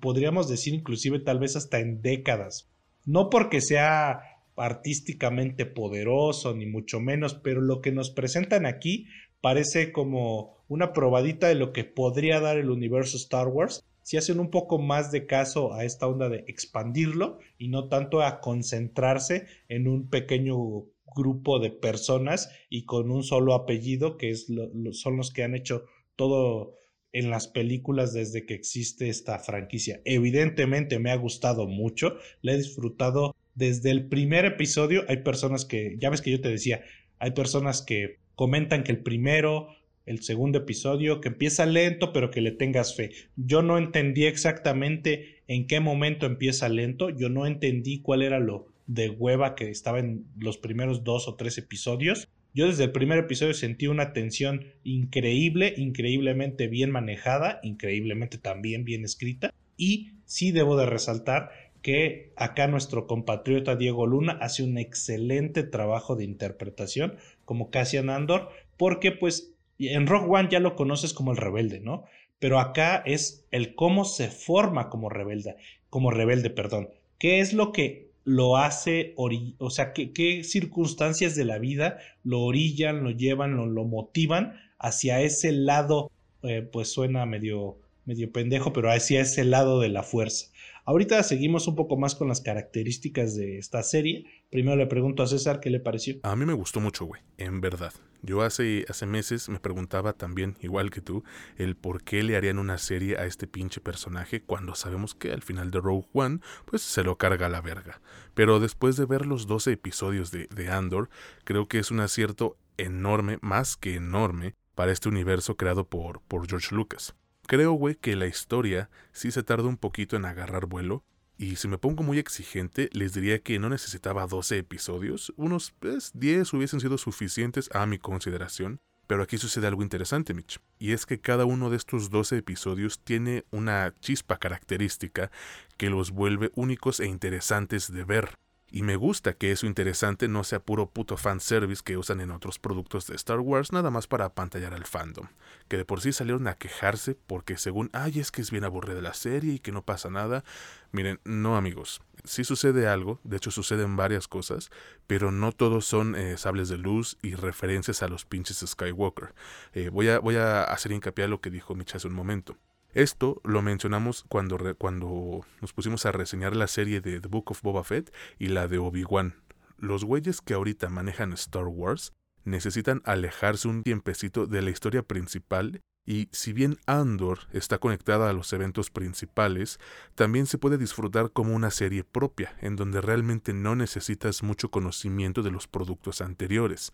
B: podríamos decir inclusive tal vez hasta en décadas. No porque sea artísticamente poderoso, ni mucho menos, pero lo que nos presentan aquí parece como una probadita de lo que podría dar el universo Star Wars si hacen un poco más de caso a esta onda de expandirlo y no tanto a concentrarse en un pequeño grupo de personas y con un solo apellido que es son los que han hecho todo en las películas desde que existe esta franquicia. Evidentemente me ha gustado mucho, la he disfrutado desde el primer episodio. Hay personas que, ya ves que yo te decía, hay personas que comentan que el primero el segundo episodio, que empieza lento, pero que le tengas fe. Yo no entendí exactamente en qué momento empieza lento, yo no entendí cuál era lo de hueva que estaba en los primeros dos o tres episodios. Yo desde el primer episodio sentí una tensión increíble, increíblemente bien manejada, increíblemente también bien escrita. Y sí debo de resaltar que acá nuestro compatriota Diego Luna hace un excelente trabajo de interpretación como Cassian Andor, porque pues en Rock One ya lo conoces como el rebelde, ¿no? Pero acá es el cómo se forma como rebelde, como rebelde, perdón. ¿Qué es lo que lo hace, o sea, qué, circunstancias de la vida lo orillan, lo llevan, lo, lo motivan hacia ese lado, eh, pues suena medio, medio pendejo, pero hacia ese lado de la fuerza. Ahorita seguimos un poco más con las características de esta serie. Primero le pregunto a César qué le pareció.
A: A mí me gustó mucho, güey, en verdad. Yo hace, hace meses me preguntaba también, igual que tú, el por qué le harían una serie a este pinche personaje cuando sabemos que al final de Rogue One, pues se lo carga a la verga. Pero después de ver los 12 episodios de, de Andor, creo que es un acierto enorme, más que enorme, para este universo creado por, por George Lucas. Creo, güey, que la historia sí se tarda un poquito en agarrar vuelo. Y si me pongo muy exigente, les diría que no necesitaba 12 episodios. Unos 10 pues, hubiesen sido suficientes a mi consideración. Pero aquí sucede algo interesante, Mitch. Y es que cada uno de estos 12 episodios tiene una chispa característica que los vuelve únicos e interesantes de ver. Y me gusta que eso interesante no sea puro puto fanservice que usan en otros productos de Star Wars nada más para apantallar al fandom. Que de por sí salieron a quejarse porque según, ay, es que es bien aburrida la serie y que no pasa nada. Miren, no amigos, sí sucede algo, de hecho suceden varias cosas, pero no todos son eh, sables de luz y referencias a los pinches Skywalker. Eh, voy, a, voy a hacer hincapié a lo que dijo Mitch hace un momento. Esto lo mencionamos cuando, cuando nos pusimos a reseñar la serie de The Book of Boba Fett y la de Obi-Wan. Los güeyes que ahorita manejan Star Wars necesitan alejarse un tiempecito de la historia principal y si bien Andor está conectada a los eventos principales, también se puede disfrutar como una serie propia, en donde realmente no necesitas mucho conocimiento de los productos anteriores.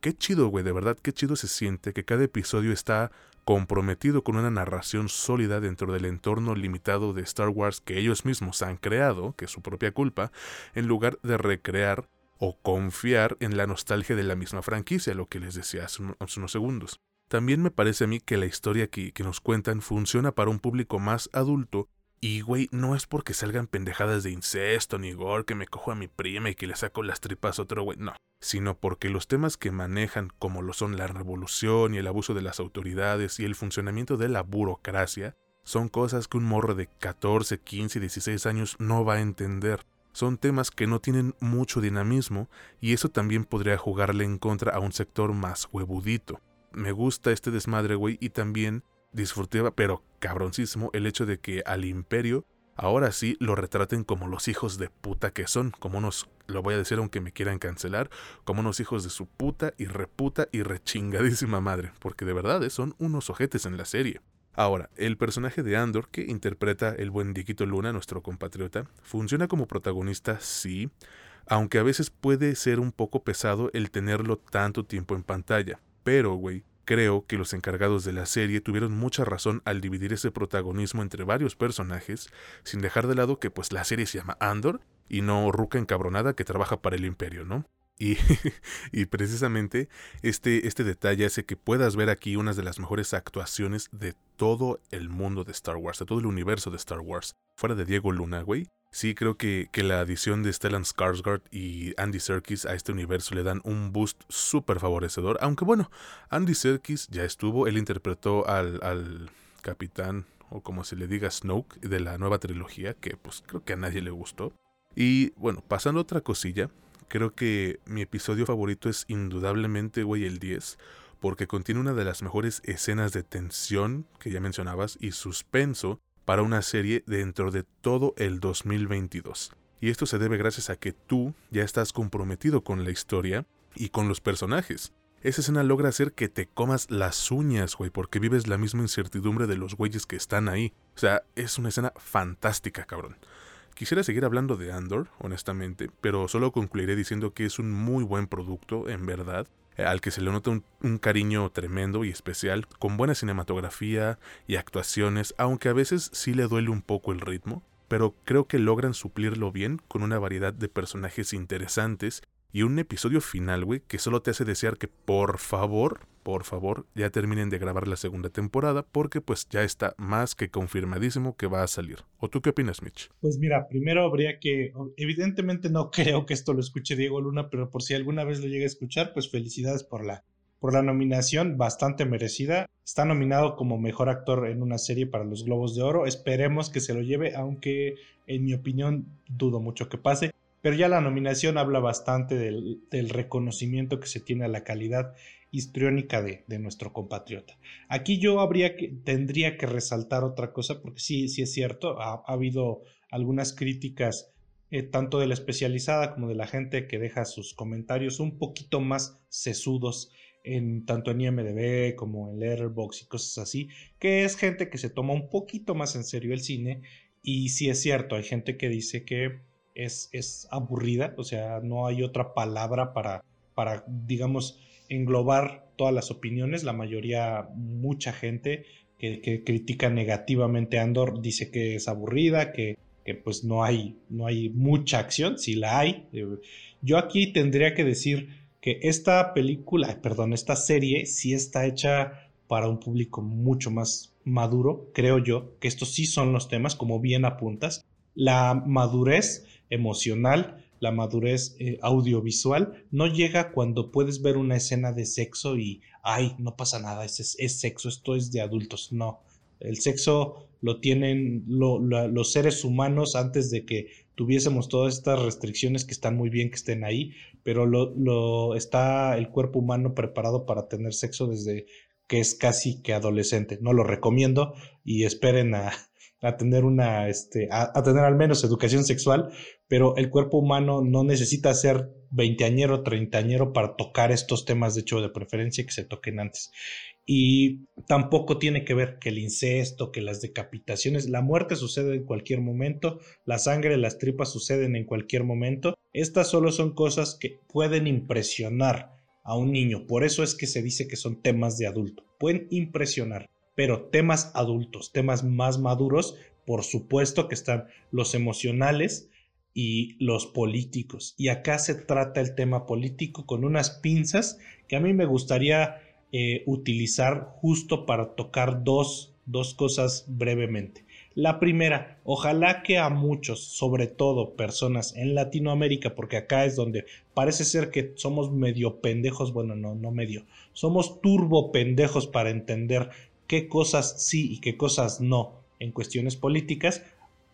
A: Qué chido, güey, de verdad, qué chido se siente que cada episodio está comprometido con una narración sólida dentro del entorno limitado de Star Wars que ellos mismos han creado, que es su propia culpa, en lugar de recrear o confiar en la nostalgia de la misma franquicia, lo que les decía hace, unos segundos. También me parece a mí que la historia que, que nos cuentan funciona para un público más adulto y, güey, no es porque salgan pendejadas de incesto ni gore, que me cojo a mi prima y que le saco las tripas a otro güey, no. Sino porque los temas que manejan, como lo son la revolución y el abuso de las autoridades y el funcionamiento de la burocracia, son cosas que un morro de 14, 15, 16 años no va a entender. Son temas que no tienen mucho dinamismo y eso también podría jugarle en contra a un sector más huevudito me gusta este desmadre, güey, y también disfruté, pero cabroncísimo, el hecho de que al imperio ahora sí lo retraten como los hijos de puta que son, como unos, lo voy a decir aunque me quieran cancelar, como unos hijos de su puta y reputa y rechingadísima madre, porque de verdad eh, son unos ojetes en la serie. Ahora, el personaje de Andor, que interpreta el buen Diquito Luna, nuestro compatriota, funciona como protagonista, sí, aunque a veces puede ser un poco pesado el tenerlo tanto tiempo en pantalla. Pero, güey, creo que los encargados de la serie tuvieron mucha razón al dividir ese protagonismo entre varios personajes, sin dejar de lado que pues la serie se llama Andor y no Ruca encabronada que trabaja para el imperio, ¿no? Y, *laughs* y, precisamente este, este detalle hace que puedas ver aquí una de las mejores actuaciones de todo el mundo de Star Wars, de todo el universo de Star Wars. Fuera de Diego Luna, güey, Sí, creo que, que, la adición de Stellan Skarsgård y Andy Serkis a este universo le dan un boost súper favorecedor. Aunque bueno, Andy Serkis ya estuvo, él interpretó al, al capitán, o como se le diga, Snoke, de la nueva trilogía, que pues creo que a nadie le gustó. Y bueno, pasando a otra cosilla, creo que mi episodio favorito es indudablemente, güey, el 10, porque contiene una de las mejores escenas de tensión que ya mencionabas y suspenso para una serie dentro de todo el 2022. Y esto se debe gracias a que tú ya estás comprometido con la historia y con los personajes. Esa escena logra hacer que te comas las uñas, güey, porque vives la misma incertidumbre de los güeyes que están ahí. O sea, es una escena fantástica, cabrón. Quisiera seguir hablando de Andor, honestamente, pero solo concluiré diciendo que es un muy buen producto, en verdad, al que se le nota un, cariño tremendo y especial, con buena cinematografía y actuaciones, aunque a veces sí le duele un poco el ritmo, pero creo que logran suplirlo bien con una variedad de personajes interesantes y un episodio final, güey, que solo te hace desear que por favor, por favor, ya terminen de grabar la segunda temporada porque pues ya está más que confirmadísimo que va a salir. ¿O tú qué opinas, Mitch?
B: Pues mira, primero habría que, evidentemente no *laughs* creo que esto lo escuche Diego Luna, pero por si alguna vez lo llega a escuchar, pues felicidades por la por la nominación bastante merecida. Está nominado como mejor actor en una serie para los Globos de Oro. Esperemos que se lo lleve, aunque en mi opinión dudo mucho que pase. Pero ya la nominación habla bastante del, reconocimiento que se tiene a la calidad histriónica de, nuestro compatriota. Aquí yo habría que, tendría que resaltar otra cosa, porque sí, sí es cierto, ha, habido algunas críticas eh, tanto de la especializada como de la gente que deja sus comentarios un poquito más sesudos en tanto en IMDB como en Letterboxd y cosas así, que es gente que se toma un poquito más en serio el cine y sí es cierto, hay gente que dice que es, es aburrida, o sea, no hay otra palabra para, para, digamos, englobar todas las opiniones. La mayoría, mucha gente que, que critica negativamente a Andor dice que es aburrida, que, que, pues no hay, no hay mucha acción, si la hay. Eh, yo aquí tendría que decir que esta película, perdón, esta serie sí está hecha para un público mucho más maduro, creo yo, que estos sí son los temas, como bien apuntas. La madurez emocional, la madurez eh, audiovisual, no llega cuando puedes ver una escena de sexo y, ay, no pasa nada, es, es, sexo, esto es de adultos. No, el sexo lo tienen los seres humanos antes de que tuviésemos todas estas restricciones que están muy bien que estén ahí, pero lo, está el cuerpo humano preparado para tener sexo desde que es casi que adolescente. No lo recomiendo y esperen a, a tener una, este, a, tener al menos educación sexual, pero el cuerpo humano no necesita ser veinteañero, treintañero para tocar estos temas, de hecho, de preferencia que se toquen antes. Y tampoco tiene que ver que el incesto, que las decapitaciones, la muerte sucede en cualquier momento, la sangre, las tripas suceden en cualquier momento. Estas solo son cosas que pueden impresionar a un niño, por eso es que se dice que son temas de adulto, pueden impresionar pero temas adultos, temas más maduros, por supuesto que están los emocionales y los políticos. Y acá se trata el tema político con unas pinzas que a mí me gustaría eh, utilizar justo para tocar dos, dos cosas brevemente. La primera, ojalá que a muchos, sobre todo personas en Latinoamérica, porque acá es donde parece ser que somos medio pendejos, bueno, no, no medio, somos turbo pendejos para entender qué cosas sí y qué cosas no en cuestiones políticas,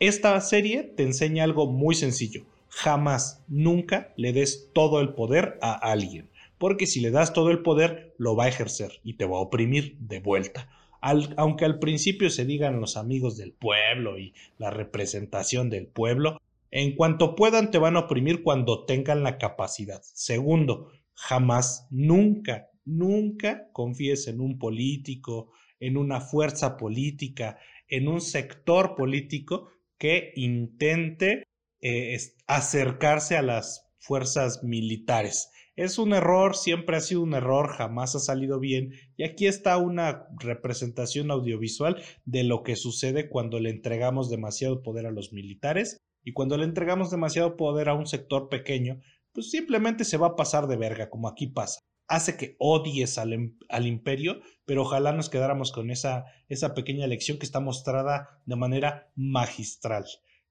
B: esta serie te enseña algo muy sencillo. Jamás, nunca le des todo el poder a alguien. Porque si le das todo el poder, lo va a ejercer y te va a oprimir de vuelta. aunque al principio se digan los amigos del pueblo y la representación del pueblo, en cuanto puedan te van a oprimir cuando tengan la capacidad. Segundo, jamás, nunca, nunca confíes en un político, en una fuerza política, en un sector político que intente eh, acercarse a las fuerzas militares. Es un error, siempre ha sido un error, jamás ha salido bien. Y aquí está una representación audiovisual de lo que sucede cuando le entregamos demasiado poder a los militares y cuando le entregamos demasiado poder a un sector pequeño, pues simplemente se va a pasar de verga, como aquí pasa hace que odies al, al, imperio, pero ojalá nos quedáramos con esa, esa pequeña lección que está mostrada de manera magistral.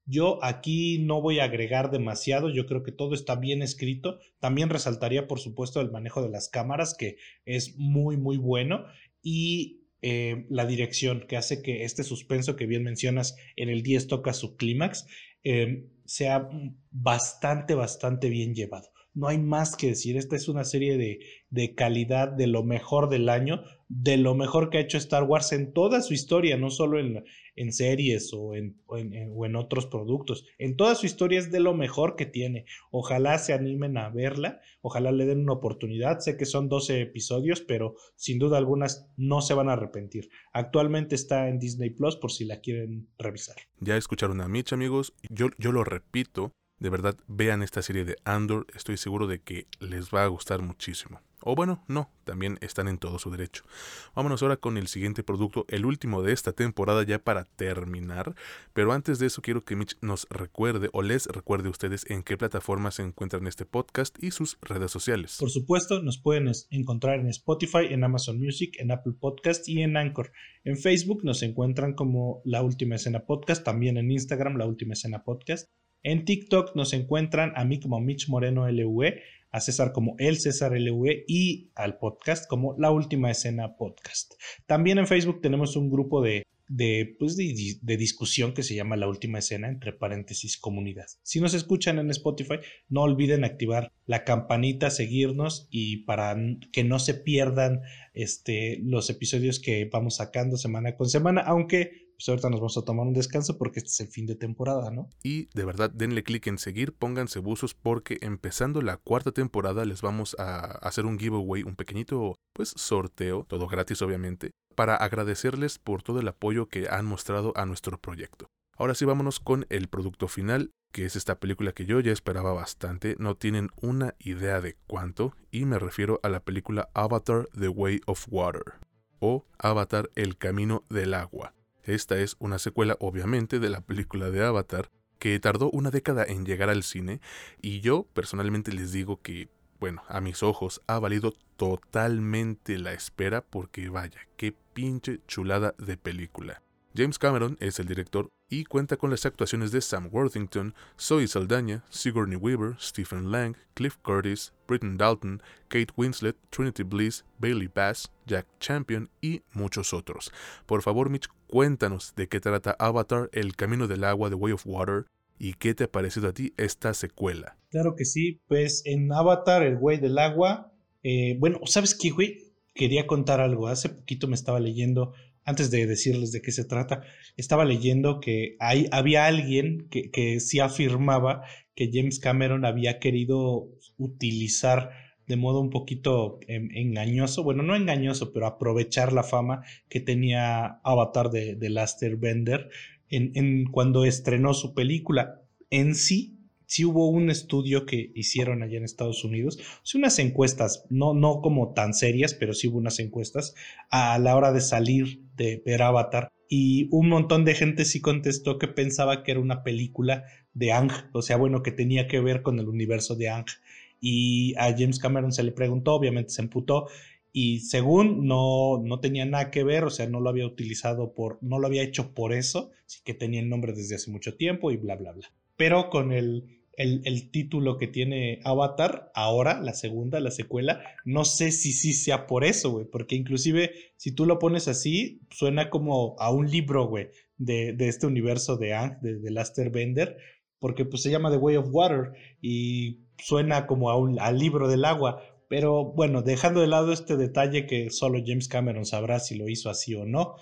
B: Yo aquí no voy a agregar demasiado, yo creo que todo está bien escrito. También resaltaría, por supuesto, el manejo de las cámaras, que es muy, muy bueno, y eh, la dirección, que hace que este suspenso que bien mencionas en el 10 toca su clímax, eh, sea bastante, bastante bien llevado no hay más que decir. Esta es una serie de, de, calidad, de lo mejor del año, de lo mejor que ha hecho Star Wars en toda su historia, no solo en, en series o en, o en, otros productos. En toda su historia es de lo mejor que tiene. Ojalá se animen a verla, ojalá le den una oportunidad. Sé que son 12 episodios, pero sin duda algunas no se van a arrepentir. Actualmente está en Disney Plus por si la quieren revisar.
A: Ya escucharon a Mitch, amigos. Yo, yo lo repito de verdad, vean esta serie de Andor, estoy seguro de que les va a gustar muchísimo. O bueno, no, también están en todo su derecho. Vámonos ahora con el siguiente producto, el último de esta temporada ya para terminar, pero antes de eso quiero que Mitch nos recuerde o les recuerde a ustedes en qué plataforma se encuentran este podcast y sus redes sociales.
B: Por supuesto, nos pueden encontrar en Spotify, en Amazon Music, en Apple Podcast y en Anchor. En Facebook nos encuentran como La Última Escena Podcast, también en Instagram La Última Escena Podcast. En TikTok nos encuentran a mí como Mitch Moreno LUE a César como el César LV y al podcast como La Última Escena Podcast. También en Facebook tenemos un grupo de, de, pues de, discusión que se llama La Última Escena, entre paréntesis comunidad. Si nos escuchan en Spotify, no olviden activar la campanita, seguirnos y para que no se pierdan este, los episodios que vamos sacando semana con semana, aunque pues ahorita nos vamos a tomar un descanso porque este es el fin de temporada, ¿no?
A: Y de verdad, denle clic en seguir, pónganse buzos porque empezando la cuarta temporada les vamos a hacer un giveaway, un pequeñito, pues, sorteo, todo gratis obviamente, para agradecerles por todo el apoyo que han mostrado a nuestro proyecto. Ahora sí, vámonos con el producto final, que es esta película que yo ya esperaba bastante, no tienen una idea de cuánto, y me refiero a la película Avatar The Way of Water, o Avatar El Camino del Agua. Esta es una secuela obviamente de la película de Avatar, que tardó una década en llegar al cine, y yo personalmente les digo que, bueno, a mis ojos ha valido totalmente la espera porque vaya, qué pinche chulada de película. James Cameron es el director y cuenta con las actuaciones de Sam Worthington, Zoe Saldaña, Sigourney Weaver, Stephen Lang, Cliff Curtis, Britton Dalton, Kate Winslet, Trinity Bliss, Bailey Bass, Jack Champion y muchos otros. Por favor, Mitch, cuéntanos de qué trata Avatar, El Camino del Agua, The Way of Water, y qué te ha parecido a ti esta secuela.
B: Claro que sí, pues en Avatar, El Way del Agua, eh, bueno, ¿sabes qué, güey? Quería contar algo. Hace poquito me estaba leyendo antes de decirles de qué se trata, estaba leyendo que hay, había alguien que, que sí afirmaba que James Cameron había querido utilizar de modo un poquito em, engañoso, bueno, no engañoso, pero aprovechar la fama que tenía Avatar de, de Laster Bender en, en, cuando estrenó su película. En sí, sí hubo un estudio que hicieron allá en Estados Unidos, sí unas encuestas, no, no como tan serias, pero sí hubo unas encuestas a la hora de salir de ver Avatar y un montón de gente sí contestó que pensaba que era una película de Ang, o sea, bueno, que tenía que ver con el universo de Ang. Y a James Cameron se le preguntó, obviamente se emputó y según no, no tenía nada que ver, o sea, no lo había utilizado por, no lo había hecho por eso, sí que tenía el nombre desde hace mucho tiempo y bla, bla, bla. Pero con el el, título que tiene Avatar, ahora, la segunda, la secuela, no sé si sí sea por eso, güey, porque inclusive si tú lo pones así, suena como a un libro, güey, de, este universo de Ang, de, de Laster Bender, porque pues se llama The Way of Water y suena como a un, al libro del agua. Pero bueno, dejando de lado este detalle que solo James Cameron sabrá si lo hizo así o no,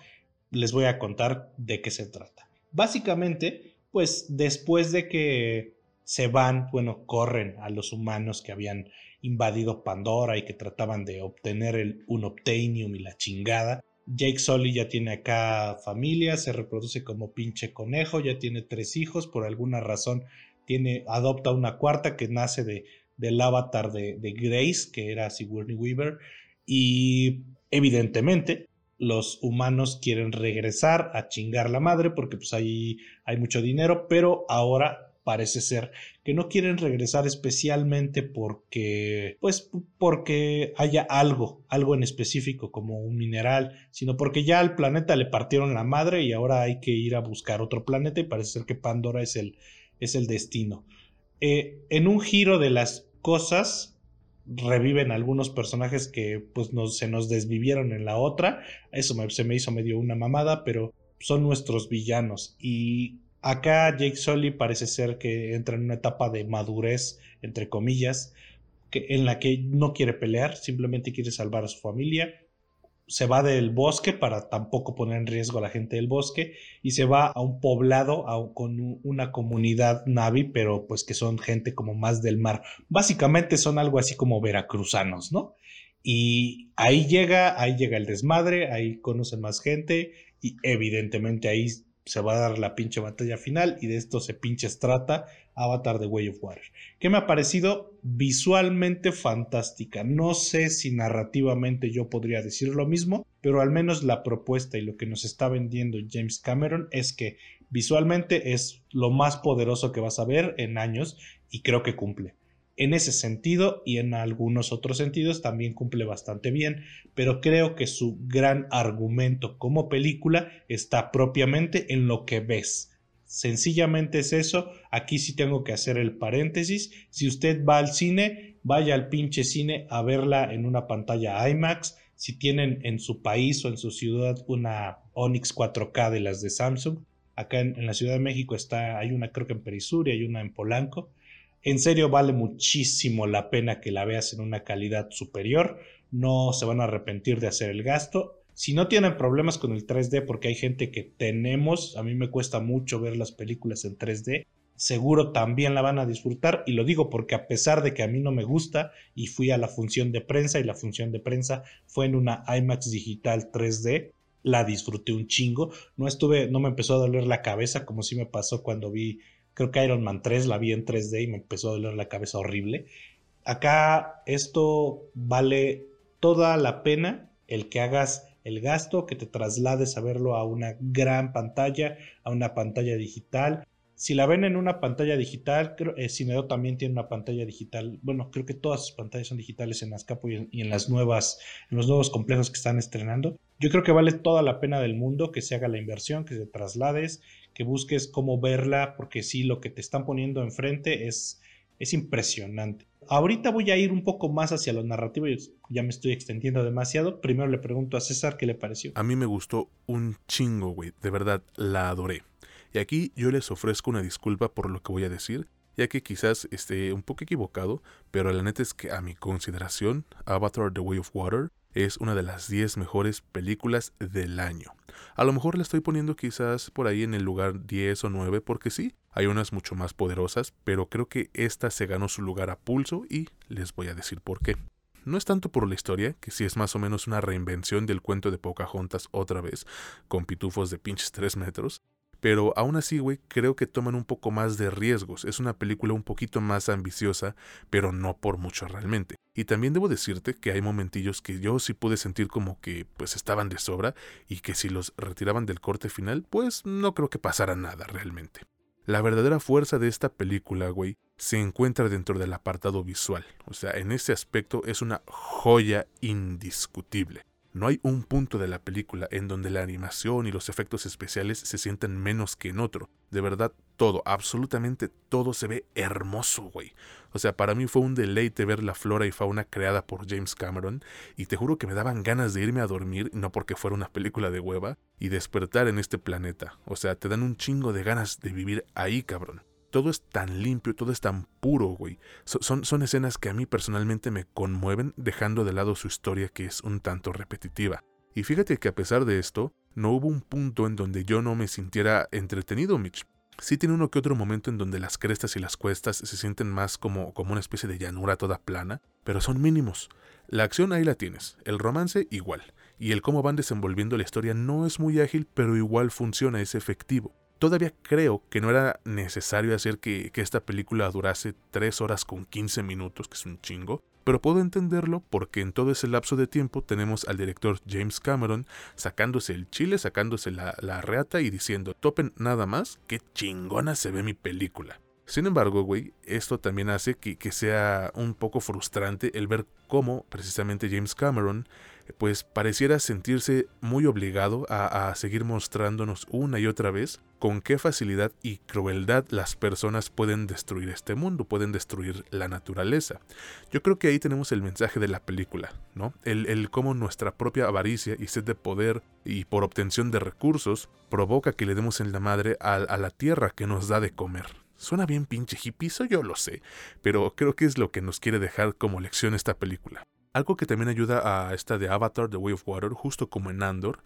B: les voy a contar de qué se trata. Básicamente, pues después de que se van, bueno, corren a los humanos que habían invadido Pandora y que trataban de obtener el unobtainium y la chingada. Jake Sully ya tiene acá familia, se reproduce como pinche conejo, ya tiene tres hijos, por alguna razón tiene, adopta una cuarta que nace de, del avatar de, Grace, que era Sigourney Weaver, y evidentemente los humanos quieren regresar a chingar la madre porque pues ahí hay mucho dinero, pero ahora parece ser que no quieren regresar especialmente porque pues porque haya algo, algo en específico como un mineral, sino porque ya al planeta le partieron la madre y ahora hay que ir a buscar otro planeta y parece ser que Pandora es el, es el destino. Eh, en un giro de las cosas reviven algunos personajes que pues se nos desvivieron en la otra, eso se me hizo medio una mamada, pero son nuestros villanos y Acá Jake Sully parece ser que entra en una etapa de madurez, entre comillas, que, en la que no quiere pelear, simplemente quiere salvar a su familia. Se va del bosque para tampoco poner en riesgo a la gente del bosque y se va a un poblado con una comunidad navi, pero pues que son gente como más del mar. Básicamente son algo así como veracruzanos, ¿no? Y ahí llega, ahí llega el desmadre, ahí conocen más gente y evidentemente ahí se va a dar la pinche batalla final y de esto se pinche trata Avatar The Way of Water, que me ha parecido visualmente fantástica. No sé si narrativamente yo podría decir lo mismo, pero al menos la propuesta y lo que nos está vendiendo James Cameron es que visualmente es lo más poderoso que vas a ver en años y creo que cumple. En ese sentido y en algunos otros sentidos también cumple bastante bien, pero creo que su gran argumento como película está propiamente en lo que ves. Sencillamente es eso. Aquí sí tengo que hacer el paréntesis. Si usted va al cine, vaya al pinche cine a verla en una pantalla IMAX. Si tienen en su país o en su ciudad una Onyx 4K de las de Samsung, acá en, la Ciudad de México está, hay una creo que en Perisur y hay una en Polanco. En serio vale muchísimo la pena que la veas en una calidad superior. No se van a arrepentir de hacer el gasto. Si no tienen problemas con el 3D, porque hay gente que tenemos, a mí me cuesta mucho ver las películas en 3D, seguro también la van a disfrutar. Y lo digo porque a pesar de que a mí no me gusta y fui a la función de prensa y la función de prensa fue en una IMAX digital 3D, la disfruté un chingo. No estuve, no me empezó a doler la cabeza como si me pasó cuando vi Creo que Iron Man 3 la vi en 3D y me empezó a doler la cabeza horrible. Acá esto vale toda la pena el que hagas el gasto, que te traslades a verlo a una gran pantalla, a una pantalla digital. Si la ven en una pantalla digital, creo, eh, Cinedo también tiene una pantalla digital. Bueno, creo que todas sus pantallas son digitales en Azcapo y y en las nuevas, en los nuevos complejos que están estrenando. Yo creo que vale toda la pena del mundo que se haga la inversión, que se traslades, que busques cómo verla, porque sí, lo que te están poniendo enfrente es, es impresionante. Ahorita voy a ir un poco más hacia lo narrativo, ya me estoy extendiendo demasiado. Primero le pregunto a César qué le pareció.
A: A mí me gustó un chingo, güey, de verdad, la adoré. Y aquí yo les ofrezco una disculpa por lo que voy a decir, ya que quizás esté un poco equivocado, pero la neta es que a mi consideración, Avatar The Way of Water es una de las 10 mejores películas del año. A lo mejor la estoy poniendo quizás por ahí en el lugar 10 o 9 porque sí, hay unas mucho más poderosas, pero creo que esta se ganó su lugar a pulso y les voy a decir por qué. No es tanto por la historia, que sí es más o menos una reinvención del cuento de Pocahontas otra vez, con pitufos de pinches 3 metros, pero aún así, güey, creo que toman un poco más de riesgos. Es una película un poquito más ambiciosa, pero no por mucho realmente. Y también debo decirte que hay momentillos que yo sí pude sentir como que pues estaban de sobra y que si los retiraban del corte final, pues no creo que pasara nada realmente. La verdadera fuerza de esta película, güey, se encuentra dentro del apartado visual. O sea, en ese aspecto es una joya indiscutible. No hay un punto de la película en donde la animación y los efectos especiales se sientan menos que en otro. De verdad, todo, absolutamente todo se ve hermoso, güey. O sea, para mí fue un deleite ver la flora y fauna creada por James Cameron, y te juro que me daban ganas de irme a dormir, no porque fuera una película de hueva, y despertar en este planeta. O sea, te dan un chingo de ganas de vivir ahí, cabrón todo es tan limpio, todo es tan puro, güey. son, son escenas que a mí personalmente me conmueven dejando de lado su historia que es un tanto repetitiva. Y fíjate que a pesar de esto, no hubo un punto en donde yo no me sintiera entretenido, Mitch. Sí tiene uno que otro momento en donde las crestas y las cuestas se sienten más como, como una especie de llanura toda plana, pero son mínimos. La acción ahí la tienes, el romance igual, y el cómo van desenvolviendo la historia no es muy ágil, pero igual funciona, es efectivo. Todavía creo que no era necesario hacer que, esta película durase 3 horas con 15 minutos, que es un chingo, pero puedo entenderlo porque en todo ese lapso de tiempo tenemos al director James Cameron sacándose el chile, sacándose la, la reata y diciendo, topen nada más, qué chingona se ve mi película. Sin embargo, güey, esto también hace que, que, sea un poco frustrante el ver cómo precisamente James Cameron pues pareciera sentirse muy obligado a, seguir mostrándonos una y otra vez con qué facilidad y crueldad las personas pueden destruir este mundo, pueden destruir la naturaleza. Yo creo que ahí tenemos el mensaje de la película, ¿no? El, el cómo nuestra propia avaricia y sed de poder y por obtención de recursos provoca que le demos en la madre a, la tierra que nos da de comer. Suena bien pinche hippie, yo lo sé, pero creo que es lo que nos quiere dejar como lección esta película. Algo que también ayuda a esta de Avatar, The Way of Water, justo como en Andor,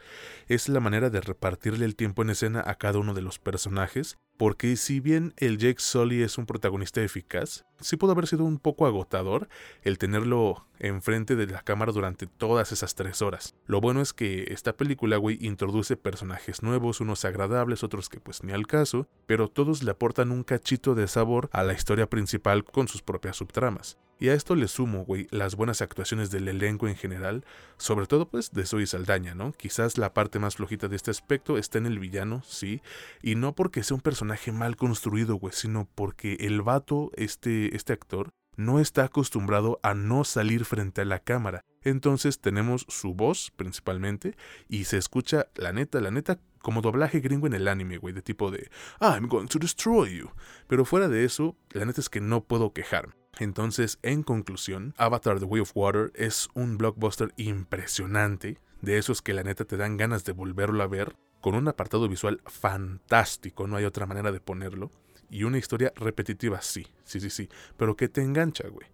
A: es la manera de repartirle el tiempo en escena a cada uno de los personajes, porque si bien el Jake Sully es un protagonista eficaz, sí pudo haber sido un poco agotador el tenerlo enfrente de la cámara durante todas esas tres horas. Lo bueno es que esta película, introduce personajes nuevos, unos agradables, otros que pues ni al caso, pero todos le aportan un cachito de sabor a la historia principal con sus propias subtramas. Y a esto le sumo, güey, las buenas actuaciones del elenco en general, sobre todo pues de Zoe Saldaña, ¿no? Quizás la parte más flojita de este aspecto está en el villano, sí, y no porque sea un personaje mal construido, güey, sino porque el vato, este, este actor, no está acostumbrado a no salir frente a la cámara. Entonces tenemos su voz principalmente y se escucha, la neta, la neta, como doblaje gringo en el anime, güey, de tipo de I'm going to destroy you. Pero fuera de eso, la neta es que no puedo quejarme. Entonces, en conclusión, Avatar The Way of Water es un blockbuster impresionante, de esos que la neta te dan ganas de volverlo a ver, con un apartado visual fantástico, no hay otra manera de ponerlo, y una historia repetitiva, sí, sí, sí, sí, pero que te engancha, güey.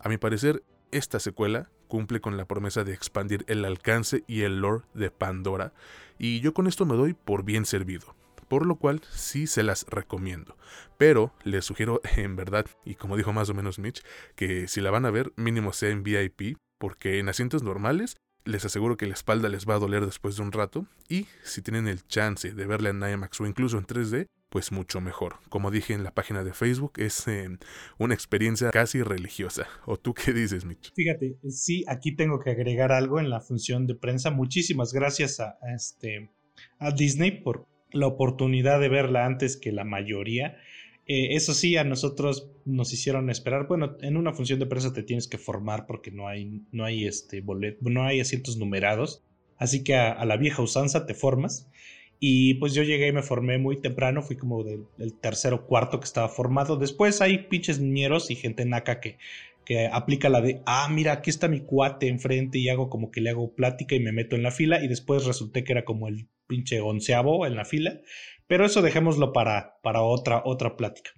A: A mi parecer, esta secuela cumple con la promesa de expandir el alcance y el lore de Pandora, y yo con esto me doy por bien servido por lo cual sí se las recomiendo. Pero les sugiero *laughs* en verdad, y como dijo más o menos Mitch, que si la van a ver, mínimo sea en VIP, porque en asientos normales les aseguro que la espalda les va a doler después de un rato, y si tienen el chance de verla en IMAX o incluso en 3D, pues mucho mejor. Como dije en la página de Facebook, es em, una experiencia casi religiosa. ¿O tú qué dices, Mitch?
B: Fíjate, sí, aquí tengo que agregar algo en la función de prensa. Muchísimas gracias a, este, a Disney por la oportunidad de verla antes que la mayoría. Eh, eso sí, a nosotros nos hicieron esperar. Bueno, en una función de prensa te tienes que formar porque no hay, no hay, este no hay asientos numerados. Así que a, la vieja usanza te formas. Y pues yo llegué y me formé muy temprano, fui como del, tercero cuarto que estaba formado. Después hay pinches niñeros y gente naca que, que aplica la de, ah, mira, aquí está mi cuate enfrente y hago como que le hago plática y me meto en la fila y después resulté que era como el pinche onceavo en la fila, pero eso dejémoslo para, para otra, otra plática.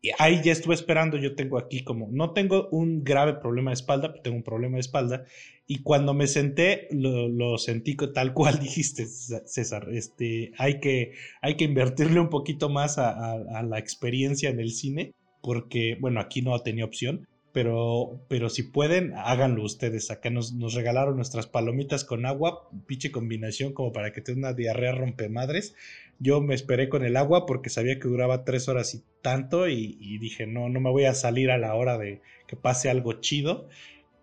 B: Y ahí ya estuve esperando, yo tengo aquí como, no tengo un grave problema de espalda, pero tengo un problema de espalda, y cuando me senté lo, sentí tal cual *laughs* dijiste, César, este, hay, que, hay que invertirle un poquito más a la experiencia en el cine, porque, bueno, aquí no tenía opción, pero, pero si pueden, háganlo ustedes. Acá nos, nos regalaron nuestras palomitas con agua, pinche combinación como para que tenga una diarrea rompemadres. Yo me esperé con el agua porque sabía que duraba tres horas y tanto y, dije, no, no me voy a salir a la hora de que pase algo chido.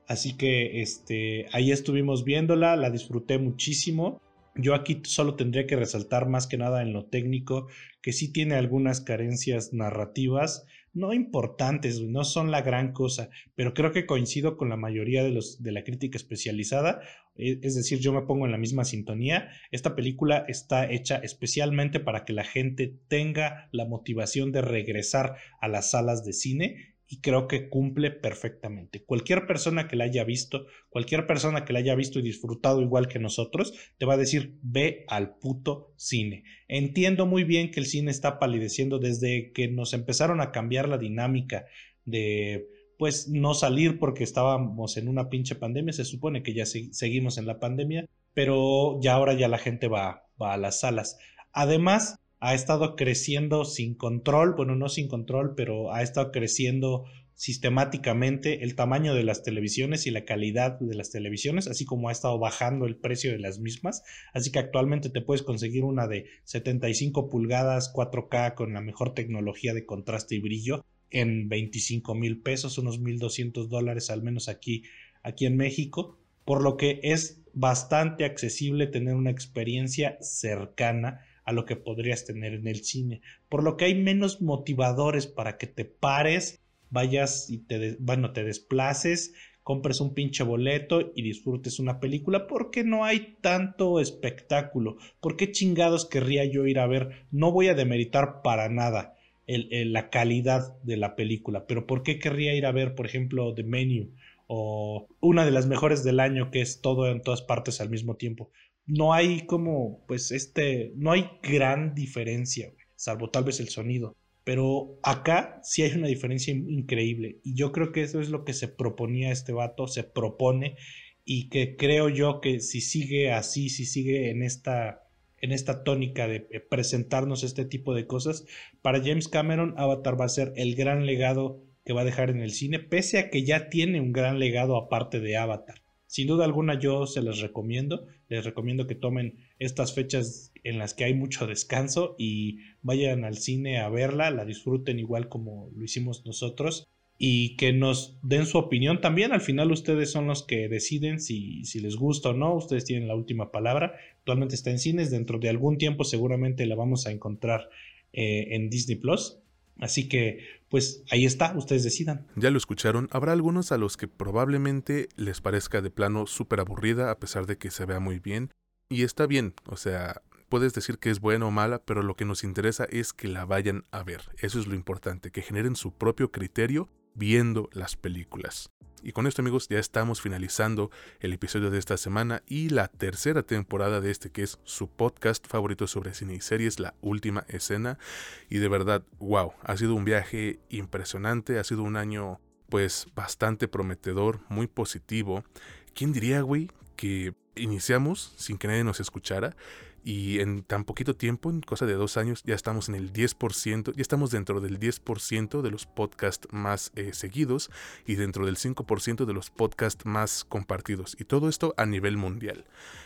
B: Así que este, ahí estuvimos viéndola, la disfruté muchísimo. Yo aquí solo tendría que resaltar más que nada en lo técnico que sí tiene algunas carencias narrativas no importantes, no son la gran cosa, pero creo que coincido con la mayoría de los de la crítica especializada, e, es decir, yo me pongo en la misma sintonía. Esta película está hecha especialmente para que la gente tenga la motivación de regresar a las salas de cine y creo que cumple perfectamente. Cualquier persona que la haya visto, cualquier persona que la haya visto y disfrutado igual que nosotros, te va a decir, ve al puto cine. Entiendo muy bien que el cine está palideciendo desde que nos empezaron a cambiar la dinámica de pues no salir porque estábamos en una pinche pandemia, se supone que ya seguimos en la pandemia, pero ya ahora ya la gente va, va a las salas. Además, ha estado creciendo sin control, bueno, no sin control, pero ha estado creciendo sistemáticamente el tamaño de las televisiones y la calidad de las televisiones, así como ha estado bajando el precio de las mismas. Así que actualmente te puedes conseguir una de 75 pulgadas 4K con la mejor tecnología de contraste y brillo en 25 mil pesos, unos 1.200 dólares al menos aquí, aquí en México, por lo que es bastante accesible tener una experiencia cercana a lo que podrías tener en el cine. Por lo que hay menos motivadores para que te pares, vayas y te, bueno, te desplaces, compres un pinche boleto y disfrutes una película porque no hay tanto espectáculo. ¿Por qué chingados querría yo ir a ver? No voy a demeritar para nada la calidad de la película, pero ¿por qué querría ir a ver, por ejemplo, The Menu? o una de las mejores del año que es todo en todas partes al mismo tiempo no hay como, pues, este, no hay gran diferencia, salvo tal vez el sonido. Pero acá sí hay una diferencia increíble. Y yo creo que eso es lo que se proponía este vato, se propone. Y que creo yo que si sigue así, si sigue en esta, en esta tónica de eh, presentarnos este tipo de cosas, para James Cameron Avatar va a ser el gran legado que va a dejar en el cine, pese a que ya tiene un gran legado aparte de Avatar. Sin duda alguna yo se las recomiendo, les recomiendo que tomen estas fechas en las que hay mucho descanso y vayan al cine a verla, la disfruten igual como lo hicimos nosotros y que nos den su opinión también. Al final ustedes son los que deciden si, si, les gusta o no, ustedes tienen la última palabra. Actualmente está en cines, dentro de algún tiempo seguramente la vamos a encontrar eh, en Disney Plus. Así que, pues ahí está, ustedes decidan.
A: Ya lo escucharon, habrá algunos a los que probablemente les parezca de plano súper aburrida a pesar de que se vea muy bien. Y está bien, o sea, puedes decir que es buena o mala, pero lo que nos interesa es que la vayan a ver. Eso es lo importante, que generen su propio criterio viendo las películas. Y con esto amigos ya estamos finalizando el episodio de esta semana y la tercera temporada de este que es su podcast favorito sobre cine y series, La Última Escena. Y de verdad, wow, ha sido un viaje impresionante, ha sido un año pues bastante prometedor, muy positivo. ¿Quién diría, güey, que iniciamos sin que nadie nos escuchara y en tan poquito tiempo, en cosa de dos años, ya estamos en el 10%, ya estamos dentro del 10% de los podcasts más eh, seguidos y dentro del 5% de los podcasts más compartidos. Y todo esto a nivel mundial.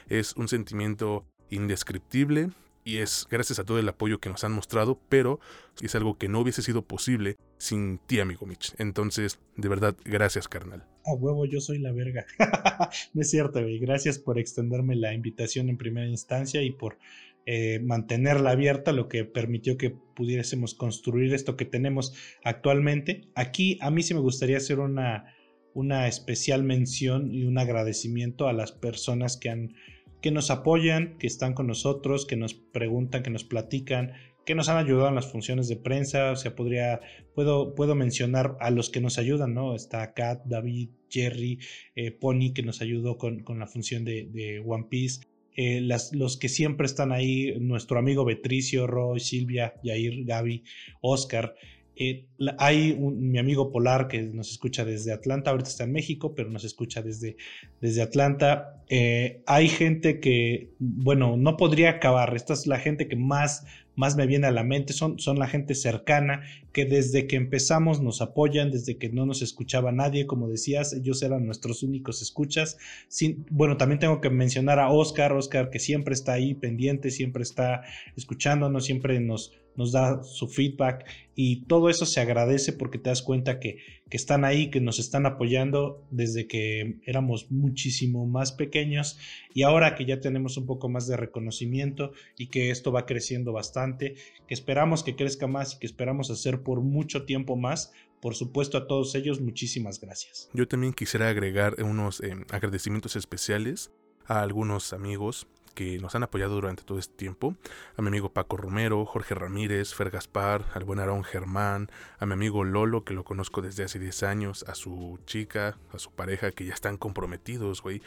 A: Es un sentimiento indescriptible y es gracias a todo el apoyo que nos han mostrado, pero es algo que no hubiese sido posible sin ti, amigo Mitch. Entonces, de verdad, gracias, carnal.
B: A huevo, yo soy la verga. *laughs* no es cierto, güey. Gracias por extenderme la invitación en primera instancia y por eh, mantenerla abierta, lo que permitió que pudiésemos construir esto que tenemos actualmente. Aquí a mí sí me gustaría hacer una, una especial mención y un agradecimiento a las personas que han que nos apoyan, que están con nosotros, que nos preguntan, que nos platican, que nos han ayudado en las funciones de prensa, o sea, podría, puedo, puedo mencionar a los que nos ayudan, ¿no? Está Kat, David, Jerry, eh, Pony, que nos ayudó con, la función de, One Piece, eh, los que siempre están ahí, nuestro amigo Betricio, Roy, Silvia, Yair, Gaby, Oscar, eh, hay un, mi amigo Polar que nos escucha desde Atlanta, ahorita está en México, pero nos escucha desde, desde Atlanta. Eh, hay gente que, bueno, no podría acabar. Esta es la gente que más más me viene a la mente son, son la gente cercana que desde que empezamos nos apoyan, desde que no nos escuchaba nadie, como decías, ellos eran nuestros únicos escuchas. Sin, bueno, también tengo que mencionar a Oscar, Oscar que siempre está ahí pendiente, siempre está escuchándonos, siempre nos, nos da su feedback y todo eso se agradece porque te das cuenta que, que están ahí, que nos están apoyando desde que éramos muchísimo más pequeños y ahora que ya tenemos un poco más de reconocimiento y que esto va creciendo bastante, que esperamos que crezca más y que esperamos hacer por mucho tiempo más, por supuesto a todos ellos muchísimas gracias.
A: Yo también quisiera agregar unos eh, agradecimientos especiales a algunos amigos que nos han apoyado durante todo este tiempo, a mi amigo Paco Romero, Jorge Ramírez, Fer Gaspar, al buen Aarón Germán, a mi amigo Lolo, que lo conozco desde hace 10 años, a su chica, a su pareja, que ya están comprometidos, güey,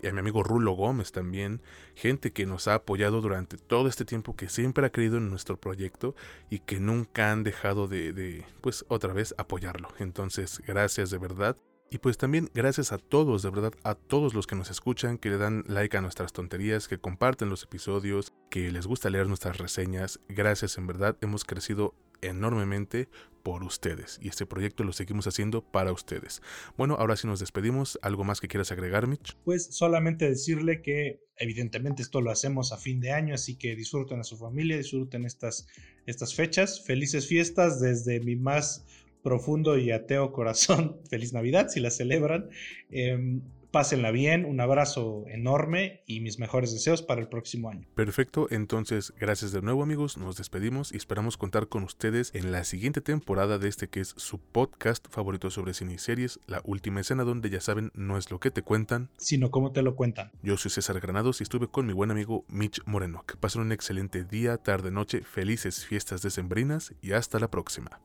A: y a mi amigo Rulo Gómez también, gente que nos ha apoyado durante todo este tiempo, que siempre ha creído en nuestro proyecto y que nunca han dejado de, de pues otra vez apoyarlo. Entonces, gracias de verdad. Y pues también gracias a todos, de verdad, a todos los que nos escuchan, que le dan like a nuestras tonterías, que comparten los episodios, que les gusta leer nuestras reseñas. Gracias, en verdad, hemos crecido enormemente por ustedes y este proyecto lo seguimos haciendo para ustedes. Bueno, ahora sí nos despedimos. ¿Algo más que quieras agregar, Mitch?
B: Pues solamente decirle que evidentemente esto lo hacemos a fin de año, así que disfruten a su familia, disfruten estas, estas fechas. Felices fiestas desde mi más profundo y ateo corazón, *laughs* feliz Navidad si la celebran. Em, pásenla bien, un abrazo enorme y mis mejores deseos para el próximo año.
A: Perfecto, entonces gracias de nuevo amigos, nos despedimos y esperamos contar con ustedes en la siguiente temporada de este que es su podcast favorito sobre cine y series, La Última Escena, donde ya saben, no es lo que te cuentan,
B: sino cómo te lo cuentan.
A: Yo soy César Granados y estuve con mi buen amigo Mitch Moreno. Que pasen un excelente día, tarde, noche, felices fiestas decembrinas y hasta la próxima.